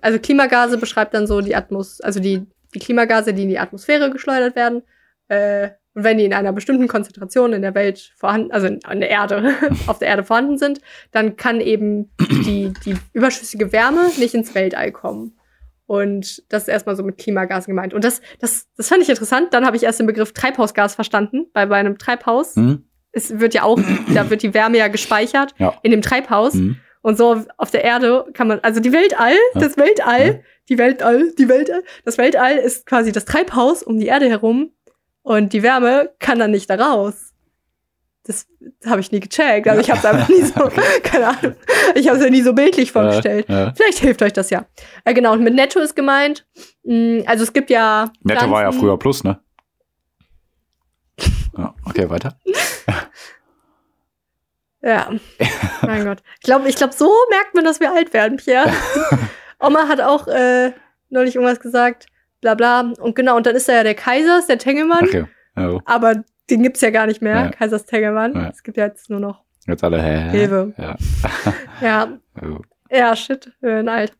also Klimagase beschreibt dann so die Atmos, also die, die Klimagase, die in die Atmosphäre geschleudert werden. Äh, und wenn die in einer bestimmten Konzentration in der Welt vorhanden, also in, der Erde, [LAUGHS] auf der Erde vorhanden sind, dann kann eben die, die überschüssige Wärme nicht ins Weltall kommen. Und das ist erstmal so mit Klimagasen gemeint. Und das, das, das fand ich interessant. Dann habe ich erst den Begriff Treibhausgas verstanden, weil bei einem Treibhaus, Mhm. Es wird ja auch, [CLEARS THROAT] da wird die Wärme ja gespeichert Ja. in dem Treibhaus. Mhm. Und so auf der Erde kann man, also die Weltall, Ja. das Weltall, Ja. die Weltall, die Weltall, das Weltall ist quasi das Treibhaus um die Erde herum und die Wärme kann dann nicht da raus. Das habe ich nie gecheckt. Also ich habe es einfach nie so, [LAUGHS] keine Ahnung, ich habe es ja nie so bildlich vorgestellt. Ja, ja. Vielleicht hilft euch das ja. Äh, genau, und mit Netto ist gemeint, mh, also es gibt ja. Netto war ja früher Plus, ne? Ja, okay, weiter. [LAUGHS] Ja, mein Gott. Ich glaube, ich glaub, so merkt man, dass wir alt werden, Pierre. [LAUGHS] Oma hat auch äh, neulich irgendwas gesagt, bla bla. Und genau, und dann ist da ja der Kaisers, der Tengelmann. Okay. Ja, Aber den gibt's ja gar nicht mehr, Ja. Kaisers Tengelmann. Ja. Es gibt ja jetzt nur noch jetzt alle, hä? Rewe. Ja. Ja, [LAUGHS] Oh. ja, shit, wir werden alt.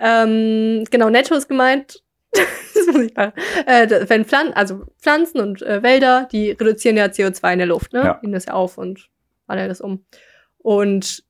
Ähm, genau, Netto ist gemeint. [LAUGHS] das muss ich machen. Äh, wenn Pflanzen, also Pflanzen und äh, Wälder, die reduzieren ja CO2 in der Luft, ne? Ja. Nehmen das ja auf und wandeln das um. Und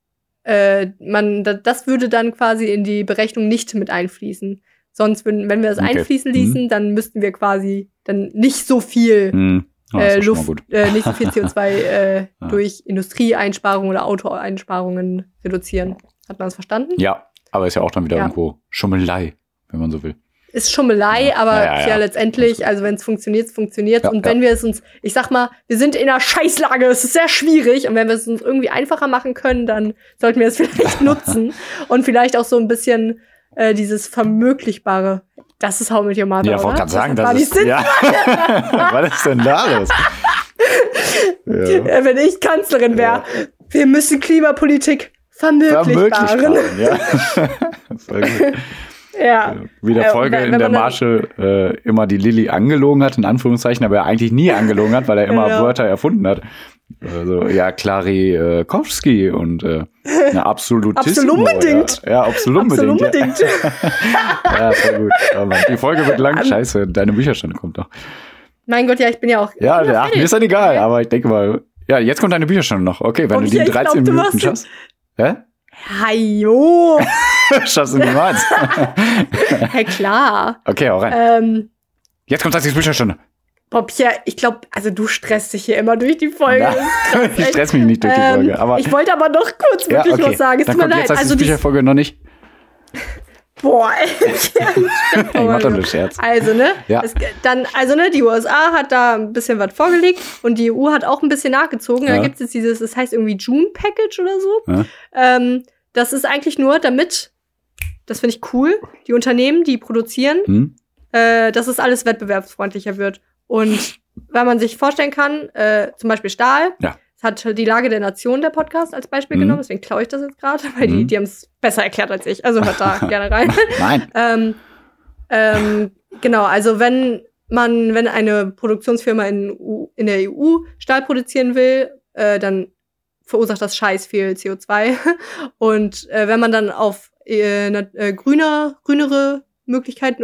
äh, man, da, das würde dann quasi in die Berechnung nicht mit einfließen. Sonst würden, wenn wir das Okay. einfließen Mhm. ließen, dann müssten wir quasi dann nicht so viel Hm. Oh, äh, Luft, äh, nicht so viel CO2 [LAUGHS] äh, Ja. durch Industrieeinsparungen oder Autoeinsparungen reduzieren. Hat man das verstanden? Ja, aber ist ja auch dann wieder Ja. irgendwo Schummelei, wenn man so will. Ist Schummelei, Ja. aber Ja, ja, letztendlich, also wenn es funktioniert, funktioniert Und wenn wir es uns, ich sag mal, wir sind in einer Scheißlage, es ist sehr schwierig. Und wenn wir es uns irgendwie einfacher machen können, dann sollten wir es [LAUGHS] vielleicht nutzen. Und vielleicht auch so ein bisschen äh, dieses Vermöglichbare. Das ist How mit Your Mother, Ja, wollte oder? gerade sagen, das die ist. Ja. [LAUGHS] Was ist denn da los? Äh, Wenn ich Kanzlerin wäre, wir müssen Klimapolitik vermöglichbaren. Vermöglichbaren, ja. [LAUGHS] Ja. Wie der Äh, Folge wenn- in der Marshall äh, immer die Lilly angelogen hat, in Anführungszeichen, aber er eigentlich nie angelogen hat, weil er immer [LAUGHS] Genau. Wörter erfunden hat. Also, ja, Klari äh, Kowski und äh, eine Absolutissimo. Absolut unbedingt. Ja, [LAUGHS] ja absolut Absolut unbedingt. unbedingt. Ja, ja voll gut. Oh die Folge wird lang. Scheiße, deine Bücherstunde kommt noch. mein Gott, ja, ich bin ja auch. Ja, ach, fertig. mir ist dann egal, aber ich denke mal, ja, jetzt kommt deine Bücherstunde noch. Okay, wenn Okay, du die in ich glaub, 13 du Minuten schaffst. Hä? Hajo. [LAUGHS] Schaffst du niemals. [LAUGHS] hey, klar. Okay, hau rein. Ähm, Jetzt kommt das die Bücherstunde. Bob, ja, ich glaube, also du stresst dich hier immer durch die Folge. Na, [LAUGHS] ich stress mich nicht durch die Ähm, Folge, aber ich wollte aber noch kurz ja, wirklich okay. was sagen. Es tut mir leid. Also die, Bücherfolge noch nicht. Boah, ey. [LAUGHS] Ich mach doch nur Scherz. Also, ne? Ja. Es, dann, also, ne, die USA hat da ein bisschen was vorgelegt und die EU hat auch ein bisschen nachgezogen. Ja. Da gibt es jetzt dieses, das heißt irgendwie June Package oder so. Ja. Ähm, das ist eigentlich nur, damit, das finde ich cool, die Unternehmen, die produzieren, Hm? äh, dass es alles wettbewerbsfreundlicher wird. Und weil man sich vorstellen kann, äh, zum Beispiel Stahl, Ja. Es hat die Lage der Nation der Podcast als Beispiel Mhm. genommen, deswegen klaue ich das jetzt gerade, weil die, Mhm. die haben es besser erklärt als ich. Also hört da [LAUGHS] gerne rein. Nein. ähm, ähm, genau, also wenn man, wenn eine Produktionsfirma in, U- in der EU Stahl produzieren will, äh, dann verursacht das scheiß viel CO2. [LAUGHS] Und äh, wenn man dann auf äh, äh, grüner, grünere Möglichkeiten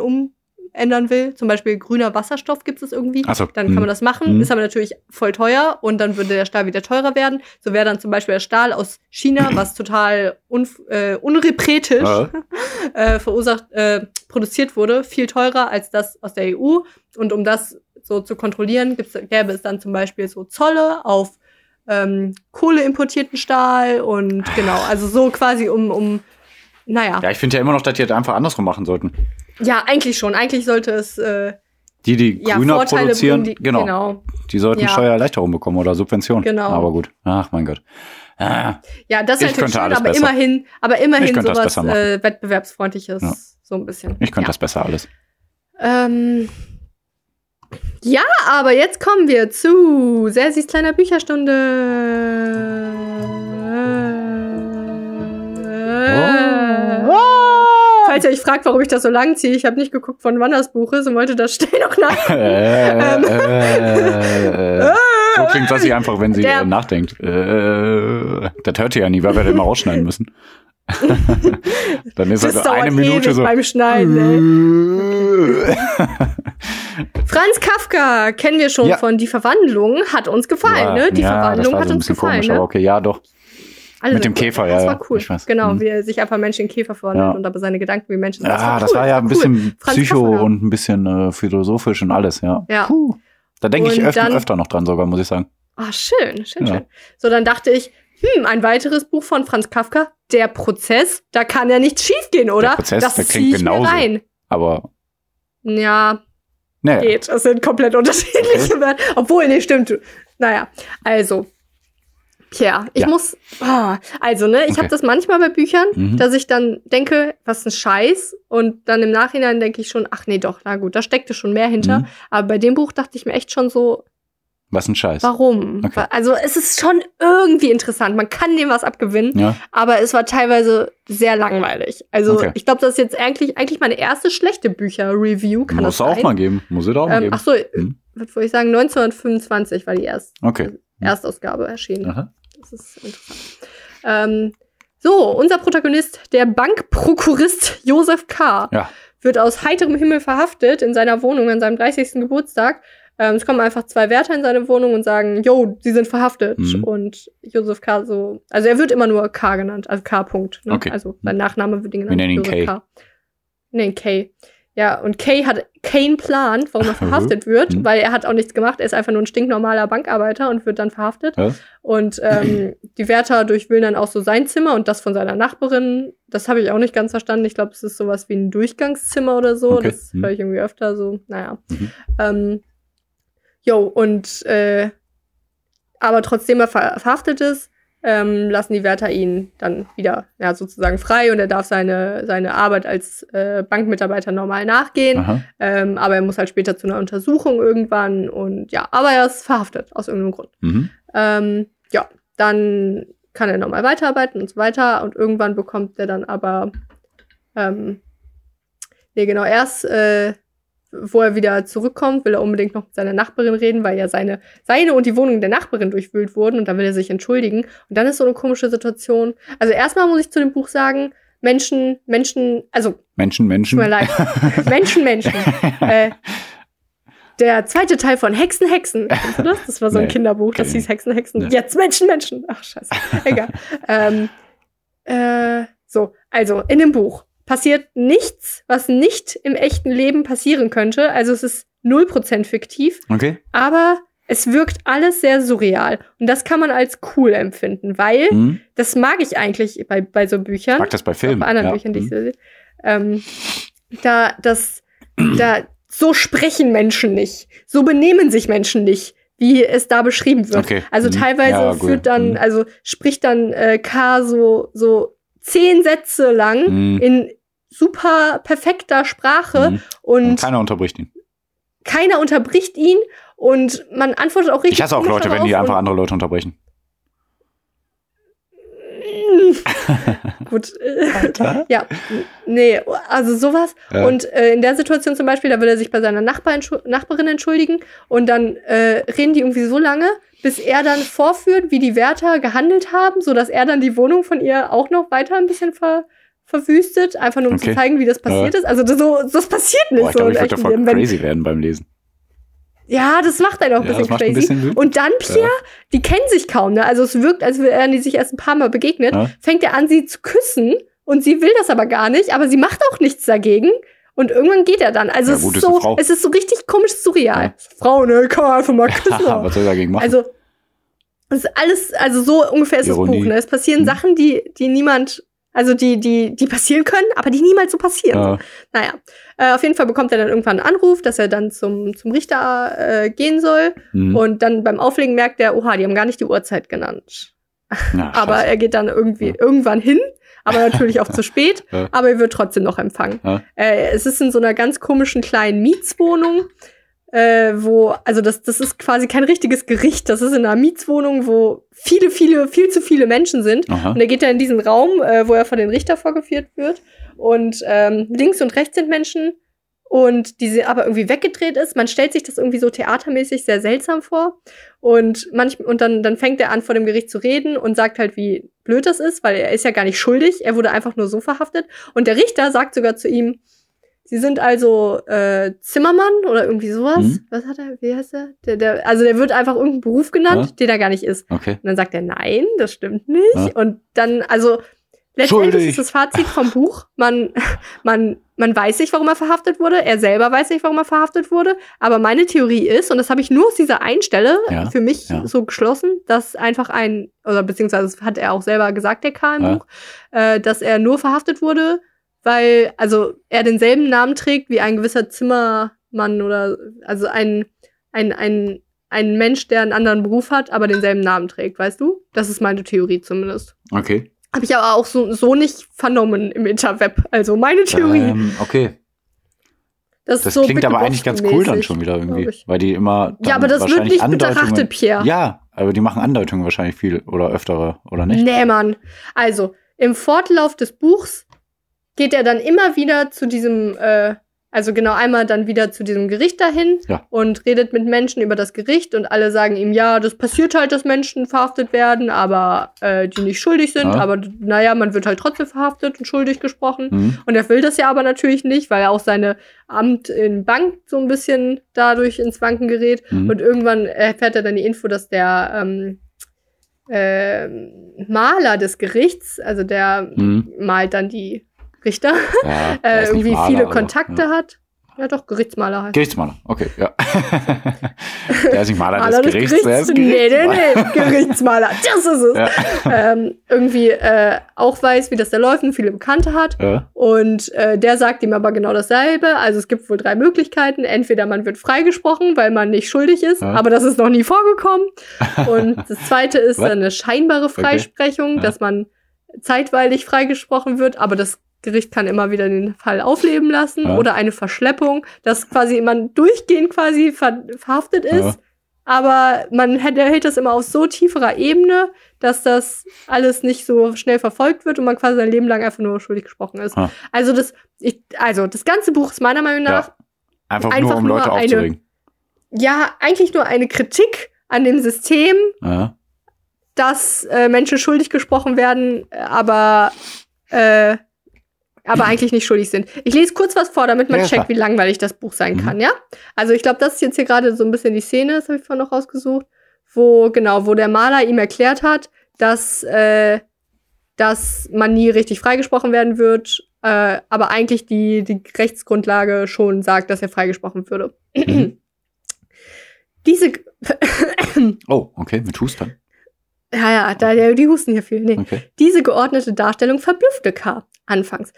umändern will, zum Beispiel grüner Wasserstoff gibt es irgendwie, so, dann kann man das machen. Hm. Ist aber natürlich voll teuer und dann würde der Stahl wieder teurer werden. So wäre dann zum Beispiel der Stahl aus China, was [CLEARS THROAT] total un, äh, unrepretisch Ja. [LAUGHS] äh, verursacht, äh, produziert wurde, viel teurer als das aus der EU. Und um das so zu kontrollieren, gäbe es dann zum Beispiel so Zolle auf ähm, kohleimportierten Stahl und [SIGHS] genau, also so quasi um, um naja, Ja, ich finde ja immer noch, dass die das einfach andersrum machen sollten. Ja, eigentlich schon. Eigentlich sollte es äh, Die, die ja, grüner Vorteile produzieren, bringen, die, genau, genau. die sollten Ja. Steuererleichterung bekommen oder Subventionen. Genau. Aber gut. Ach, mein Gott. Ah, Ja, das ist natürlich könnte schön, aber besser. immerhin, aber immerhin Ich könnte das sowas besser machen. äh, wettbewerbsfreundliches, Ja. so ein bisschen. ich könnte das besser alles. Ähm, ja, aber jetzt kommen wir zu Sersis kleiner Bücherstunde. Falls ihr euch fragt, warum ich das so lang ziehe, ich habe nicht geguckt, von wann das Buch ist und wollte das schnell noch nach. [LAUGHS] äh, äh, äh, so klingt das sie einfach, wenn sie Der- nachdenkt. Das hört ihr ja nie, weil wir das immer rausschneiden müssen. [LAUGHS] Dann ist Das also eine Minute so. beim Schneiden. Ey. [LAUGHS] Franz Kafka kennen wir schon Ja. von Die Verwandlung, hat uns gefallen, ne? Die ja, Verwandlung hat uns gefallen, komisch, ne? aber okay, ja, doch. Also, mit dem Käfer, ja, Das war cool. ich weiß. Genau, Mhm. wie er sich einfach Menschen in Käfer verwandelt Ja. und aber seine Gedanken wie Menschen. Ja, das cool, war ja ein cool. bisschen Franz Psycho Kafka. und ein bisschen äh, philosophisch und alles, ja. Ja. Puh. Da denke ich öfter, dann- öfter noch dran sogar, muss ich sagen. Ah, schön, schön, Ja. schön. So, dann dachte ich, hm, ein weiteres Buch von Franz Kafka, Der Prozess, da kann ja nichts schiefgehen, oder? Prozess, das der klingt genauso. rein. Aber, Ja, naja. geht. Das sind komplett [LAUGHS] unterschiedliche Wörter. Obwohl, nee, stimmt. Naja, also. Tja, ich Ja. muss. ah, also, ne, ich Okay. habe das manchmal bei Büchern, Mhm. dass ich dann denke, was ein Scheiß. Und dann im Nachhinein denke ich schon, ach nee, doch, na gut, da steckte schon mehr hinter. Mhm. Aber bei dem Buch dachte ich mir echt schon so, Was ein Scheiß. warum? Okay. Also, es ist schon irgendwie interessant. Man kann dem was abgewinnen. Ja, Aber es war teilweise sehr langweilig. Also, Okay. ich glaube, das ist jetzt eigentlich, eigentlich meine erste schlechte Bücher-Review. Kann muss das auch sein? mal geben. Muss es auch mal Ähm, geben. ach so, Mhm. wollte ich sagen? 1925 war die erst, Okay. Erstausgabe erschienen. Aha. Das ist interessant. Ähm, so, unser Protagonist, der Bankprokurist [LAUGHS] Josef K., Ja. wird aus heiterem Himmel verhaftet in seiner Wohnung an seinem 30. Geburtstag. Ähm, es kommen einfach zwei Wärter in seine Wohnung und sagen, yo, sie sind verhaftet. Mhm. Und Josef K. so, also er wird immer nur K genannt, also K. Punkt. Ne? Okay. Also sein Nachname wird ihn genannt. Wir nennen ihn K. K. Nennen K. Ja, und Kay hat keinen Plan, warum er verhaftet wird, Mhm. weil er hat auch nichts gemacht. Er ist einfach nur ein stinknormaler Bankarbeiter und wird dann verhaftet. Ja. Und ähm, die Wärter durchwühlen dann auch so sein Zimmer und das von seiner Nachbarin. Das habe ich auch nicht ganz verstanden. Ich glaube, es ist sowas wie ein Durchgangszimmer oder so. Okay. Das Mhm. höre ich irgendwie öfter so. Naja. Mhm. Ähm, jo, und äh, aber trotzdem er ver verhaftet ist, ähm, lassen die Wärter ihn dann wieder ja, sozusagen frei und er darf seine, seine Arbeit als äh, Bankmitarbeiter normal nachgehen. Ähm, aber er muss halt später zu einer Untersuchung irgendwann und ja, aber er ist verhaftet aus irgendeinem Grund. Mhm. Ähm, ja, dann kann er nochmal weiterarbeiten und so weiter und irgendwann bekommt er dann aber, ähm, nee, genau, erst, äh, wo er wieder zurückkommt, will er unbedingt noch mit seiner Nachbarin reden, weil ja seine, seine und die Wohnung der Nachbarin durchwühlt wurden und da will er sich entschuldigen. Und dann ist so eine komische Situation. Also erstmal muss ich zu dem Buch sagen, Menschen, Menschen, also Menschen, Menschen. Tut mir leid. [LAUGHS] Menschen, Menschen. äh, der zweite Teil von Hexen, Hexen. Kennst du das? Das war so ein Nee, Kinderbuch, das hieß Hexen, Hexen. Nee. Jetzt Menschen, Menschen. Ach, scheiße. Egal. [LAUGHS] ähm, äh, so, also in dem Buch passiert nichts, was nicht im echten Leben passieren könnte. Also es ist 0% fiktiv, Okay. aber es wirkt alles sehr surreal. Und das kann man als cool empfinden, weil Mhm. das mag ich eigentlich bei, bei so Büchern Ich mag das bei Filmen. bei anderen ja. Büchern, die ich Mhm. so sehe. Ähm, da, das, da, so sprechen Menschen nicht. So benehmen sich Menschen nicht, wie es da beschrieben wird. Okay. Also Mhm. teilweise Ja, führt dann, Mhm. also spricht dann äh, K so, so zehn Sätze lang Mhm. in super perfekter Sprache Mhm. und Und keiner unterbricht ihn. keiner unterbricht ihn und man antwortet auch richtig. Ich hasse auch Leute, wenn die einfach andere Leute unterbrechen. [LAUGHS] Gut. äh, ja, nee, also sowas. Ja. Und äh, in der Situation zum Beispiel, da will er sich bei seiner Nachbar Nachbarin entschuldigen und dann äh, reden die irgendwie so lange, bis er dann vorführt, wie die Wärter gehandelt haben, sodass er dann die Wohnung von ihr auch noch weiter ein bisschen ver verwüstet, einfach nur um Okay. zu zeigen, wie das passiert ist. Also das, so, das passiert nicht Boah, ich so glaube, im ich würde echten voll Leben. Wenn- crazy werden beim Lesen. Ja, das macht einen auch ein Ja, bisschen crazy. ein bisschen und dann Pierre, Ja. die kennen sich kaum, ne? Also es wirkt, als wären die sich erst ein paar Mal begegnet. Ja. Fängt er an, sie zu küssen und sie will das aber gar nicht, aber sie macht auch nichts dagegen. Und irgendwann geht er dann. Also Ja, es, gut, ist so, es ist so richtig komisch surreal. Frau, ne, kann man einfach mal [LAUGHS] küssen. Was soll dagegen machen? also es ist alles, also so ungefähr ist Ironie. das Buch. Ne? Es passieren Hm. Sachen, die, die niemand, also die, die, die passieren können, aber die niemals so passieren. ja. Naja, äh, auf jeden Fall bekommt er dann irgendwann einen Anruf, dass er dann zum, zum Richter äh, gehen soll. Mhm. Und dann beim Auflegen merkt er, oha, die haben gar nicht die Uhrzeit genannt. Ja, [LAUGHS] aber er geht dann irgendwie Ja. irgendwann hin, aber natürlich auch [LAUGHS] zu spät. Ja. Aber er wird trotzdem noch empfangen. Äh, es ist in so einer ganz komischen kleinen Mietswohnung, äh, wo, also das, das ist quasi kein richtiges Gericht. Das ist in einer Mietswohnung, wo viele, viele, viel zu viele Menschen sind. Aha. Und er geht dann in diesen Raum, äh, wo er von den Richter vorgeführt wird. Und ähm, links und rechts sind Menschen. und diese aber irgendwie weggedreht ist. Man stellt sich das irgendwie so theatermäßig sehr seltsam vor. Und manchmal, und dann, dann fängt er an, vor dem Gericht zu reden und sagt halt, wie blöd das ist, weil er ist ja gar nicht schuldig. Er wurde einfach nur so verhaftet. Und der Richter sagt sogar zu ihm, Sie sind also äh, Zimmermann oder irgendwie sowas. Mhm. Was hat er? Wie heißt er? Der, der, also der wird einfach irgendein Beruf genannt, Ja. den er gar nicht ist. Okay. Und dann sagt er, nein, das stimmt nicht. Ja. Und dann, also letztendlich Schuldig. ist das Fazit vom Buch, man, man, man weiß nicht, warum er verhaftet wurde. Er selber weiß nicht, warum er verhaftet wurde. Aber meine Theorie ist, und das habe ich nur aus dieser einen Stelle Ja, für mich so geschlossen, dass einfach ein, oder beziehungsweise hat er auch selber gesagt, der K im. Buch, äh, dass er nur verhaftet wurde, weil, also er denselben Namen trägt wie ein gewisser Zimmermann oder also ein, ein, ein, ein Mensch, der einen anderen Beruf hat, aber denselben Namen trägt, weißt du? Das ist meine Theorie zumindest. Okay. Habe ich aber auch so, so nicht vernommen im Interweb. Also meine Theorie. Ähm, okay. das Das so klingt aber eigentlich ganz cool dann schon wieder irgendwie. Weil die immer. Ja, aber das wird nicht betrachtet, Pierre. Ja, aber die machen Andeutungen wahrscheinlich viel oder öftere, oder nicht? Nee, Mann. Also, im Fortlauf des Buchs geht er dann immer wieder zu diesem, äh, also genau einmal dann wieder zu diesem Gericht dahin Ja. und redet mit Menschen über das Gericht und alle sagen ihm, ja, das passiert halt, dass Menschen verhaftet werden, aber äh, die nicht schuldig sind, Ja. aber naja, man wird halt trotzdem verhaftet und schuldig gesprochen. Hm? Und er will das ja aber natürlich nicht, weil er auch seine Amt in Bank so ein bisschen dadurch ins Wanken gerät. Hm? Und irgendwann erfährt er dann die Info, dass der ähm, ähm, Maler des Gerichts, also der Hm? malt dann die Richter, Ja, [LAUGHS] äh, irgendwie Maler, viele Kontakte ja. hat. Ja, doch, Gerichtsmaler halt. Gerichtsmaler, okay, ja. [LAUGHS] der ist nicht Maler, Maler des Gerichts, der ist Nee, nee, Gerichtsmaler. nee, [LAUGHS] Gerichtsmaler, das ist es. Ja. Ähm, irgendwie äh, auch weiß, wie das da läuft und viele Bekannte hat. Ja. Und äh, der sagt ihm aber genau dasselbe. Also es gibt wohl drei Möglichkeiten. Entweder man wird freigesprochen, weil man nicht schuldig ist, Ja. aber das ist noch nie vorgekommen. Und das zweite ist eine scheinbare Freisprechung, Ja. dass man zeitweilig freigesprochen wird, aber das Gericht kann immer wieder den Fall aufleben lassen. Ja. Oder eine Verschleppung, dass quasi man durchgehend quasi ver verhaftet ist. Ja. Aber man hält, das immer auf so tieferer Ebene, dass das alles nicht so schnell verfolgt wird und man quasi sein Leben lang einfach nur schuldig gesprochen ist. Ah. Also das, ich, also das ganze Buch ist meiner Meinung nach Ja. Einfach, Einfach nur, um nur Leute eine- aufzuregen. ja eigentlich nur eine Kritik an dem System, Ja. dass äh, Menschen schuldig gesprochen werden, äh, aber äh, aber [CLEARS THROAT] eigentlich nicht schuldig sind. Ich lese kurz was vor, damit man Ja, checkt, wie langweilig das Buch sein Mhm. kann, ja? Also ich glaube, das ist jetzt hier gerade so ein bisschen die Szene, das habe ich vorhin noch rausgesucht, wo genau, wo der Maler ihm erklärt hat, dass äh, dass man nie richtig freigesprochen werden wird, äh, aber eigentlich die die Rechtsgrundlage schon sagt, dass er freigesprochen würde. Mhm. [CLEARS THROAT] Diese [CLEARS THROAT] Oh, okay, mit Hustern. ja, ja, da, die husten hier viel. Nee. Okay. Diese geordnete Darstellung verblüffte K. anfangs.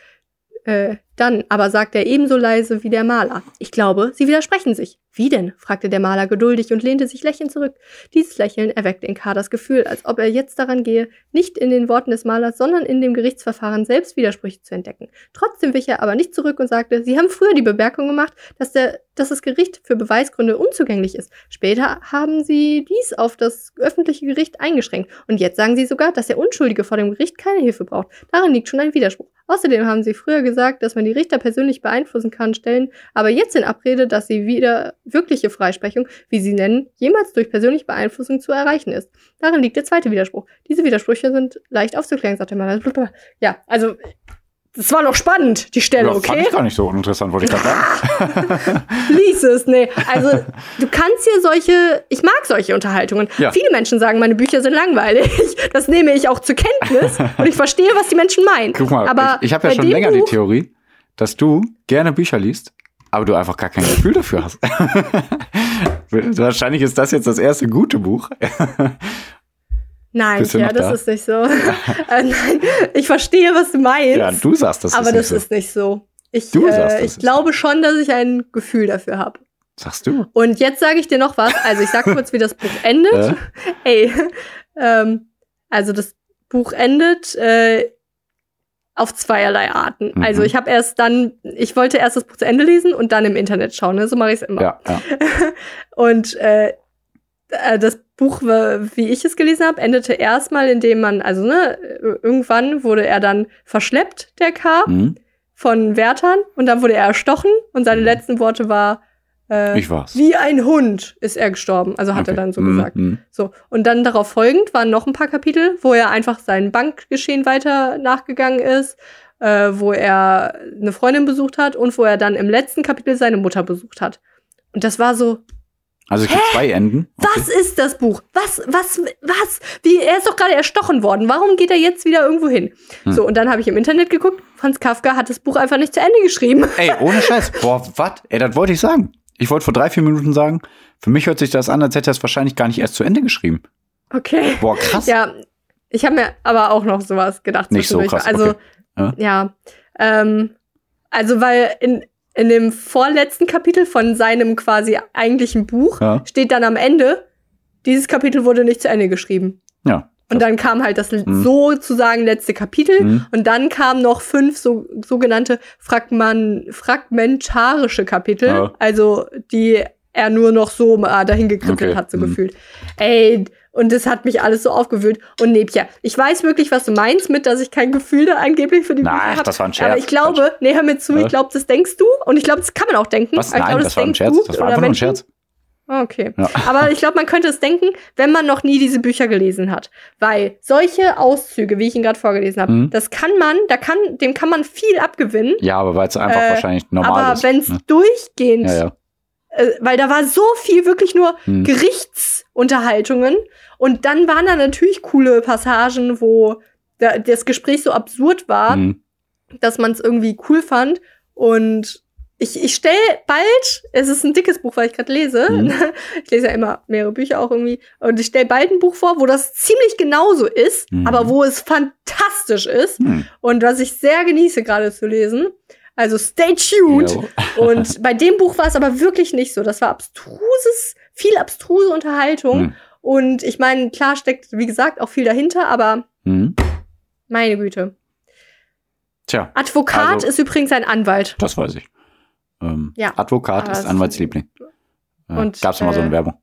Äh, dann aber sagt er ebenso leise wie der Maler. Ich glaube, sie widersprechen sich. Wie denn? fragte der Maler geduldig und lehnte sich lächelnd zurück. Dieses Lächeln erweckte in K. das Gefühl, als ob er jetzt daran gehe, nicht in den Worten des Malers, sondern in dem Gerichtsverfahren selbst Widersprüche zu entdecken. Trotzdem wich er aber nicht zurück und sagte, Sie haben früher die Bemerkung gemacht, dass, der, dass das Gericht für Beweisgründe unzugänglich ist. Später haben Sie dies auf das öffentliche Gericht eingeschränkt. Und jetzt sagen Sie sogar, dass der Unschuldige vor dem Gericht keine Hilfe braucht. Darin liegt schon ein Widerspruch. Außerdem haben Sie früher gesagt, dass man die Richter persönlich beeinflussen kann, stellen, aber jetzt in Abrede, dass sie wieder wirkliche Freisprechung, wie Sie nennen, jemals durch persönliche Beeinflussung zu erreichen ist. Darin liegt der zweite Widerspruch. Diese Widersprüche sind leicht aufzuklären, sagt der Mann. Ja, also, das war noch spannend, die Stelle, Ja, fand okay? ich gar nicht so uninteressant, wollte ich gerade sagen. [LAUGHS] Lies es, nee. Also, du kannst hier solche, ich mag solche Unterhaltungen. Ja. Viele Menschen sagen, meine Bücher sind langweilig. [LAUGHS] Das nehme ich auch zur Kenntnis und ich verstehe, was die Menschen meinen. Guck mal, Aber ich, ich habe ja schon länger die Buch- Theorie, dass du gerne Bücher liest, aber du einfach gar kein Gefühl dafür hast. [LAUGHS] Wahrscheinlich ist das jetzt das erste gute Buch. Nein, ja, das da? ist nicht so. [LAUGHS] äh, nein, ich verstehe, was du meinst. ja, du sagst das aber ist das nicht ist nicht so. Ich, Du äh, sagst, das ich glaube schon, dass ich ein Gefühl dafür habe. so. Sagst du? Und jetzt sage ich dir noch was. Also ich sag kurz, wie das Buch endet. [LAUGHS] Äh? Ey, ähm, also das Buch endet äh, auf zweierlei Arten. Mhm. Also ich habe erst dann, ich wollte erst das Buch zu Ende lesen und dann im Internet schauen. Ne? So mache ich es immer. Ja, ja. [LAUGHS] Und äh, äh, das Buch, wie ich es gelesen habe, endete erstmal, indem man, also ne, irgendwann wurde er dann verschleppt, der K. Mhm. von Wärtern und dann wurde er erstochen und seine Mhm. letzten Worte war, äh, Ich war's. wie ein Hund ist er gestorben. Also hat er Okay. dann so Mhm, gesagt. mhm. So. Und dann darauf folgend waren noch ein paar Kapitel, wo er einfach sein Bankgeschehen weiter nachgegangen ist, äh, wo er eine Freundin besucht hat und wo er dann im letzten Kapitel seine Mutter besucht hat. Und das war so, Also es gibt zwei Enden. Okay. was ist das Buch? Was, was, was? Wie, er ist doch gerade erstochen worden. Warum geht er jetzt wieder irgendwo hin? Hm. So, und dann habe ich im Internet geguckt. Franz Kafka hat das Buch einfach nicht zu Ende geschrieben. Ey, ohne [LAUGHS] Scheiß. Boah, was? Ey, das wollte ich sagen. Ich wollte vor drei, vier Minuten sagen, für mich hört sich das an, als hätte er es wahrscheinlich gar nicht erst zu Ende geschrieben. Okay. Boah, krass. Ja, ich habe mir aber auch noch sowas gedacht. Nicht so krass, Also, okay. Ja. ja. Ähm, also, weil in, in dem vorletzten Kapitel von seinem quasi eigentlichen Buch Ja. steht dann am Ende, dieses Kapitel wurde nicht zu Ende geschrieben. Ja. Und dann kam halt das Mhm. sozusagen letzte Kapitel. Mhm. Und dann kamen noch fünf so, sogenannte Fragman fragmentarische Kapitel, Ja. also die er nur noch so mal dahin gekritzelt Okay. hat, so Mhm. gefühlt. Ey, und das hat mich alles so aufgewühlt. Und nee, Pia, ich weiß wirklich, was du meinst mit, dass ich kein Gefühl da angeblich für die Bücher ach, habe. das war ein Scherz. Aber ich glaube, nee, hör mir zu, Ja. ich glaube, das denkst du. Und ich glaube, das kann man auch denken. Was? Nein, glaube, das war ein Scherz. du Das war einfach nur ein. Scherz. Ah, Okay. Ja. [LAUGHS] Aber ich glaube, man könnte es denken, wenn man noch nie diese Bücher gelesen hat. Weil solche Auszüge, wie ich ihn gerade vorgelesen habe, Mhm. das kann man, da kann, dem kann man viel abgewinnen. Ja, aber weil es einfach Äh, wahrscheinlich normal aber ist. wenn es ne? durchgehend, Ja, ja. Äh, weil da war so viel wirklich nur Hm. Gerichtsunterhaltungen und dann waren da natürlich coole Passagen, wo da, das Gespräch so absurd war, Hm. dass man es irgendwie cool fand und ich, ich stelle bald, es ist ein dickes Buch, weil ich gerade lese. Mhm. [LAUGHS] Ich lese ja immer mehrere Bücher auch irgendwie. Und ich stelle bald ein Buch vor, wo das ziemlich genauso ist, Mhm. aber wo es fantastisch ist Hm. und was ich sehr genieße gerade zu lesen. Also stay tuned. [LAUGHS] Und bei dem Buch war es aber wirklich nicht so. Das war abstruses, viel abstruse Unterhaltung. Hm. Und ich meine, klar steckt, wie gesagt, auch viel dahinter, aber Hm. meine Güte. Tja, Advokat Also- ist übrigens ein Anwalt. das weiß ich. Ähm, Ja. Advokat ist Anwaltsliebling. Äh, Und, Gab's noch mal so eine äh, Werbung.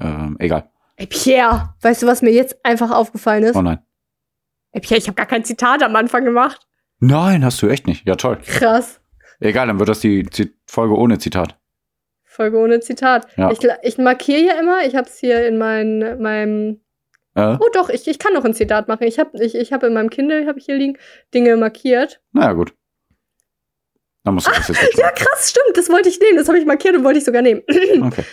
Ähm, egal. Ey, Pierre, weißt du, was mir jetzt einfach aufgefallen ist? Oh nein. Ey, Pierre, ich habe gar kein Zitat am Anfang gemacht. Nein, hast du echt nicht. Ja, toll. Krass. Egal, dann wird das die Zi- Folge ohne Zitat. Folge ohne Zitat. Ja. Ich, ich markiere ja immer, ich habe es hier in mein, meinem. Äh? Oh doch, ich, ich kann noch ein Zitat machen. Ich habe ich, ich hab in meinem Kindle, habe ich hier liegen, Dinge markiert. Naja, gut. Dann musst du das jetzt Ja, wegschreiben. krass, stimmt, das wollte ich nehmen. Das habe ich markiert und wollte ich sogar nehmen. [CLEARS THROAT] Okay.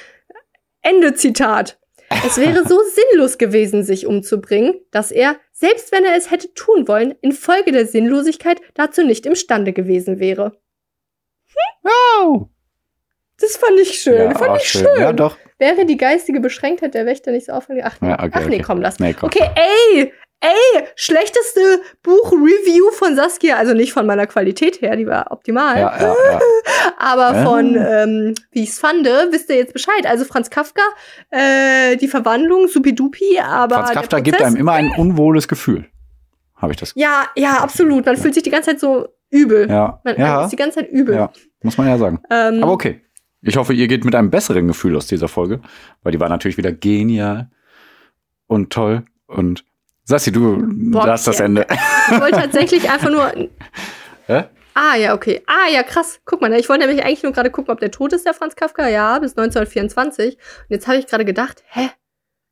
Ende Zitat. Es wäre so sinnlos gewesen, sich umzubringen, dass er, selbst wenn er es hätte tun wollen, infolge der Sinnlosigkeit dazu nicht imstande gewesen wäre. Oh. Das fand ich schön. Ja, fand ich schön. Ja, doch. Wäre die geistige Beschränktheit der Wächter nicht so auffällig? Ach, nee, Ja, okay, Ach nee okay. komm, lass. Nee, komm. Okay, ey, ey, schlechteste Buch-Review von Saskia, also nicht von meiner Qualität her, die war optimal, Ja, ja, ja. [LAUGHS] aber von, ähm, wie ich es fand, wisst ihr jetzt Bescheid. Also Franz Kafka, äh, die Verwandlung, supidupi, aber Franz Kafka gibt einem immer ein unwohles Gefühl. Habe ich das. Ja, ja, absolut. Man fühlt sich die ganze Zeit so übel. Ja, Man ja, ist die ganze Zeit übel. ja, muss man ja sagen. Ähm, Aber okay. Ich hoffe, ihr geht mit einem besseren Gefühl aus dieser Folge, weil die war natürlich wieder genial und toll. Und Sassi, du Boah, hast das ja. Ende. Ich wollte tatsächlich einfach nur. [LAUGHS] Hä? Ah, ja, okay. Ah, ja, krass. Guck mal, ne, ich wollte nämlich eigentlich nur gerade gucken, ob der tot ist, der Franz Kafka. Ja, bis 1924. Und jetzt habe ich gerade gedacht, hä?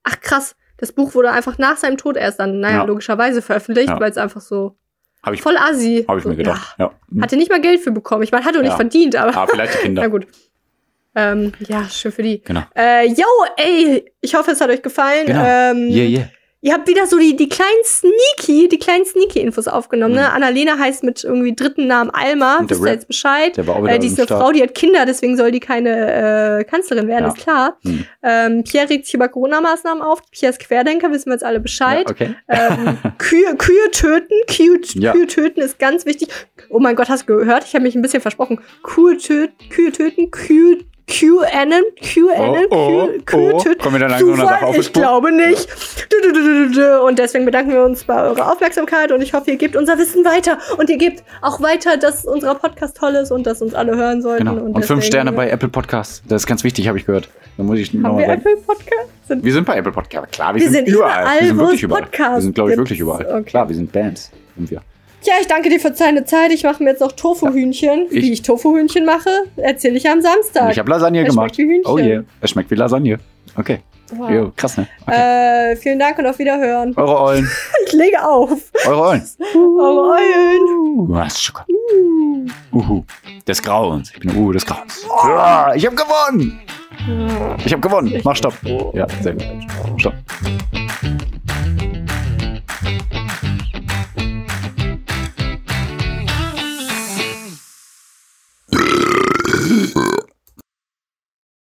Ach, krass. Das Buch wurde einfach nach seinem Tod erst dann, naja, Ja. logischerweise veröffentlicht, Ja. weil es einfach so Habe ich, voll assi. hab ich mir gedacht. Ja. Ja. Hatte nicht mal Geld für bekommen. Ich meine, hat er nicht verdient, aber. Ah, vielleicht die [LAUGHS] Kinder. Na gut. Ähm, ja, schön für die. Genau. Äh, yo, ey, ich hoffe, es hat euch gefallen. Genau. Ähm, Yeah, yeah. Ihr habt wieder so die, die kleinen Sneaky, die kleinen Sneaky-Infos aufgenommen, ne? Mhm. Annalena heißt mit irgendwie dritten Namen Alma, der wisst ihr jetzt Bescheid. Der war auch wieder Äh, die ist eine. Frau, die hat Kinder, deswegen soll die keine äh, Kanzlerin werden, Ja. ist klar. Hm. Ähm, Pierre regt sich über Corona-Maßnahmen auf. Pierre ist Querdenker, wissen wir jetzt alle Bescheid. Ja, okay. ähm, [LAUGHS] Kühe, Kühe töten, Kühe, Ja. Kühe töten ist ganz wichtig. Oh mein Gott, hast du gehört? Ich habe mich ein bisschen versprochen. Kühe töten, Kühe töten, Kühe, QAnon, QAnon, Oh, oh, Kühe oh. Kommen wir da langsam Zufall? auf Ich glaube nicht. Und deswegen bedanken wir uns bei eurer Aufmerksamkeit und ich hoffe, ihr gebt unser Wissen weiter und ihr gebt auch weiter, dass unser Podcast toll ist und dass uns alle hören sollten. Genau. Und, fünf deswegen- Sterne bei Apple Podcasts. Das ist ganz wichtig, habe ich gehört. Da muss ich Haben wir sagen. Apple Podcast? Sind Wir sind bei Apple Podcasts. Klar, wir, Wir sind, sind überall. überall, Wir sind wirklich überall. Podcasts wir sind, glaube ich, wirklich überall. Okay. Klar, wir sind Bands. Sind wir. Ja, ich danke dir für deine Zeit. Ich mache mir jetzt noch Tofuhühnchen. ich- Wie ich Tofuhühnchen mache, erzähle ich am Samstag. Ich habe Lasagne Es gemacht. schmeckt wie Hühnchen. Oh yeah. Es schmeckt wie Lasagne. Okay. Wow. Jo, krass, ne? Okay. Äh, vielen Dank und auf Wiederhören. Eure Eulen. [LAUGHS] Ich lege auf. Eure Eulen. Eure Eulen. Uh, was ist Schokolade. Uhu. Des Grauens. Ich bin Uhu des Grauens. Ah, ich habe gewonnen. Ich habe gewonnen. Mach Stopp. Ja, sehr gut. Stopp. Yeah.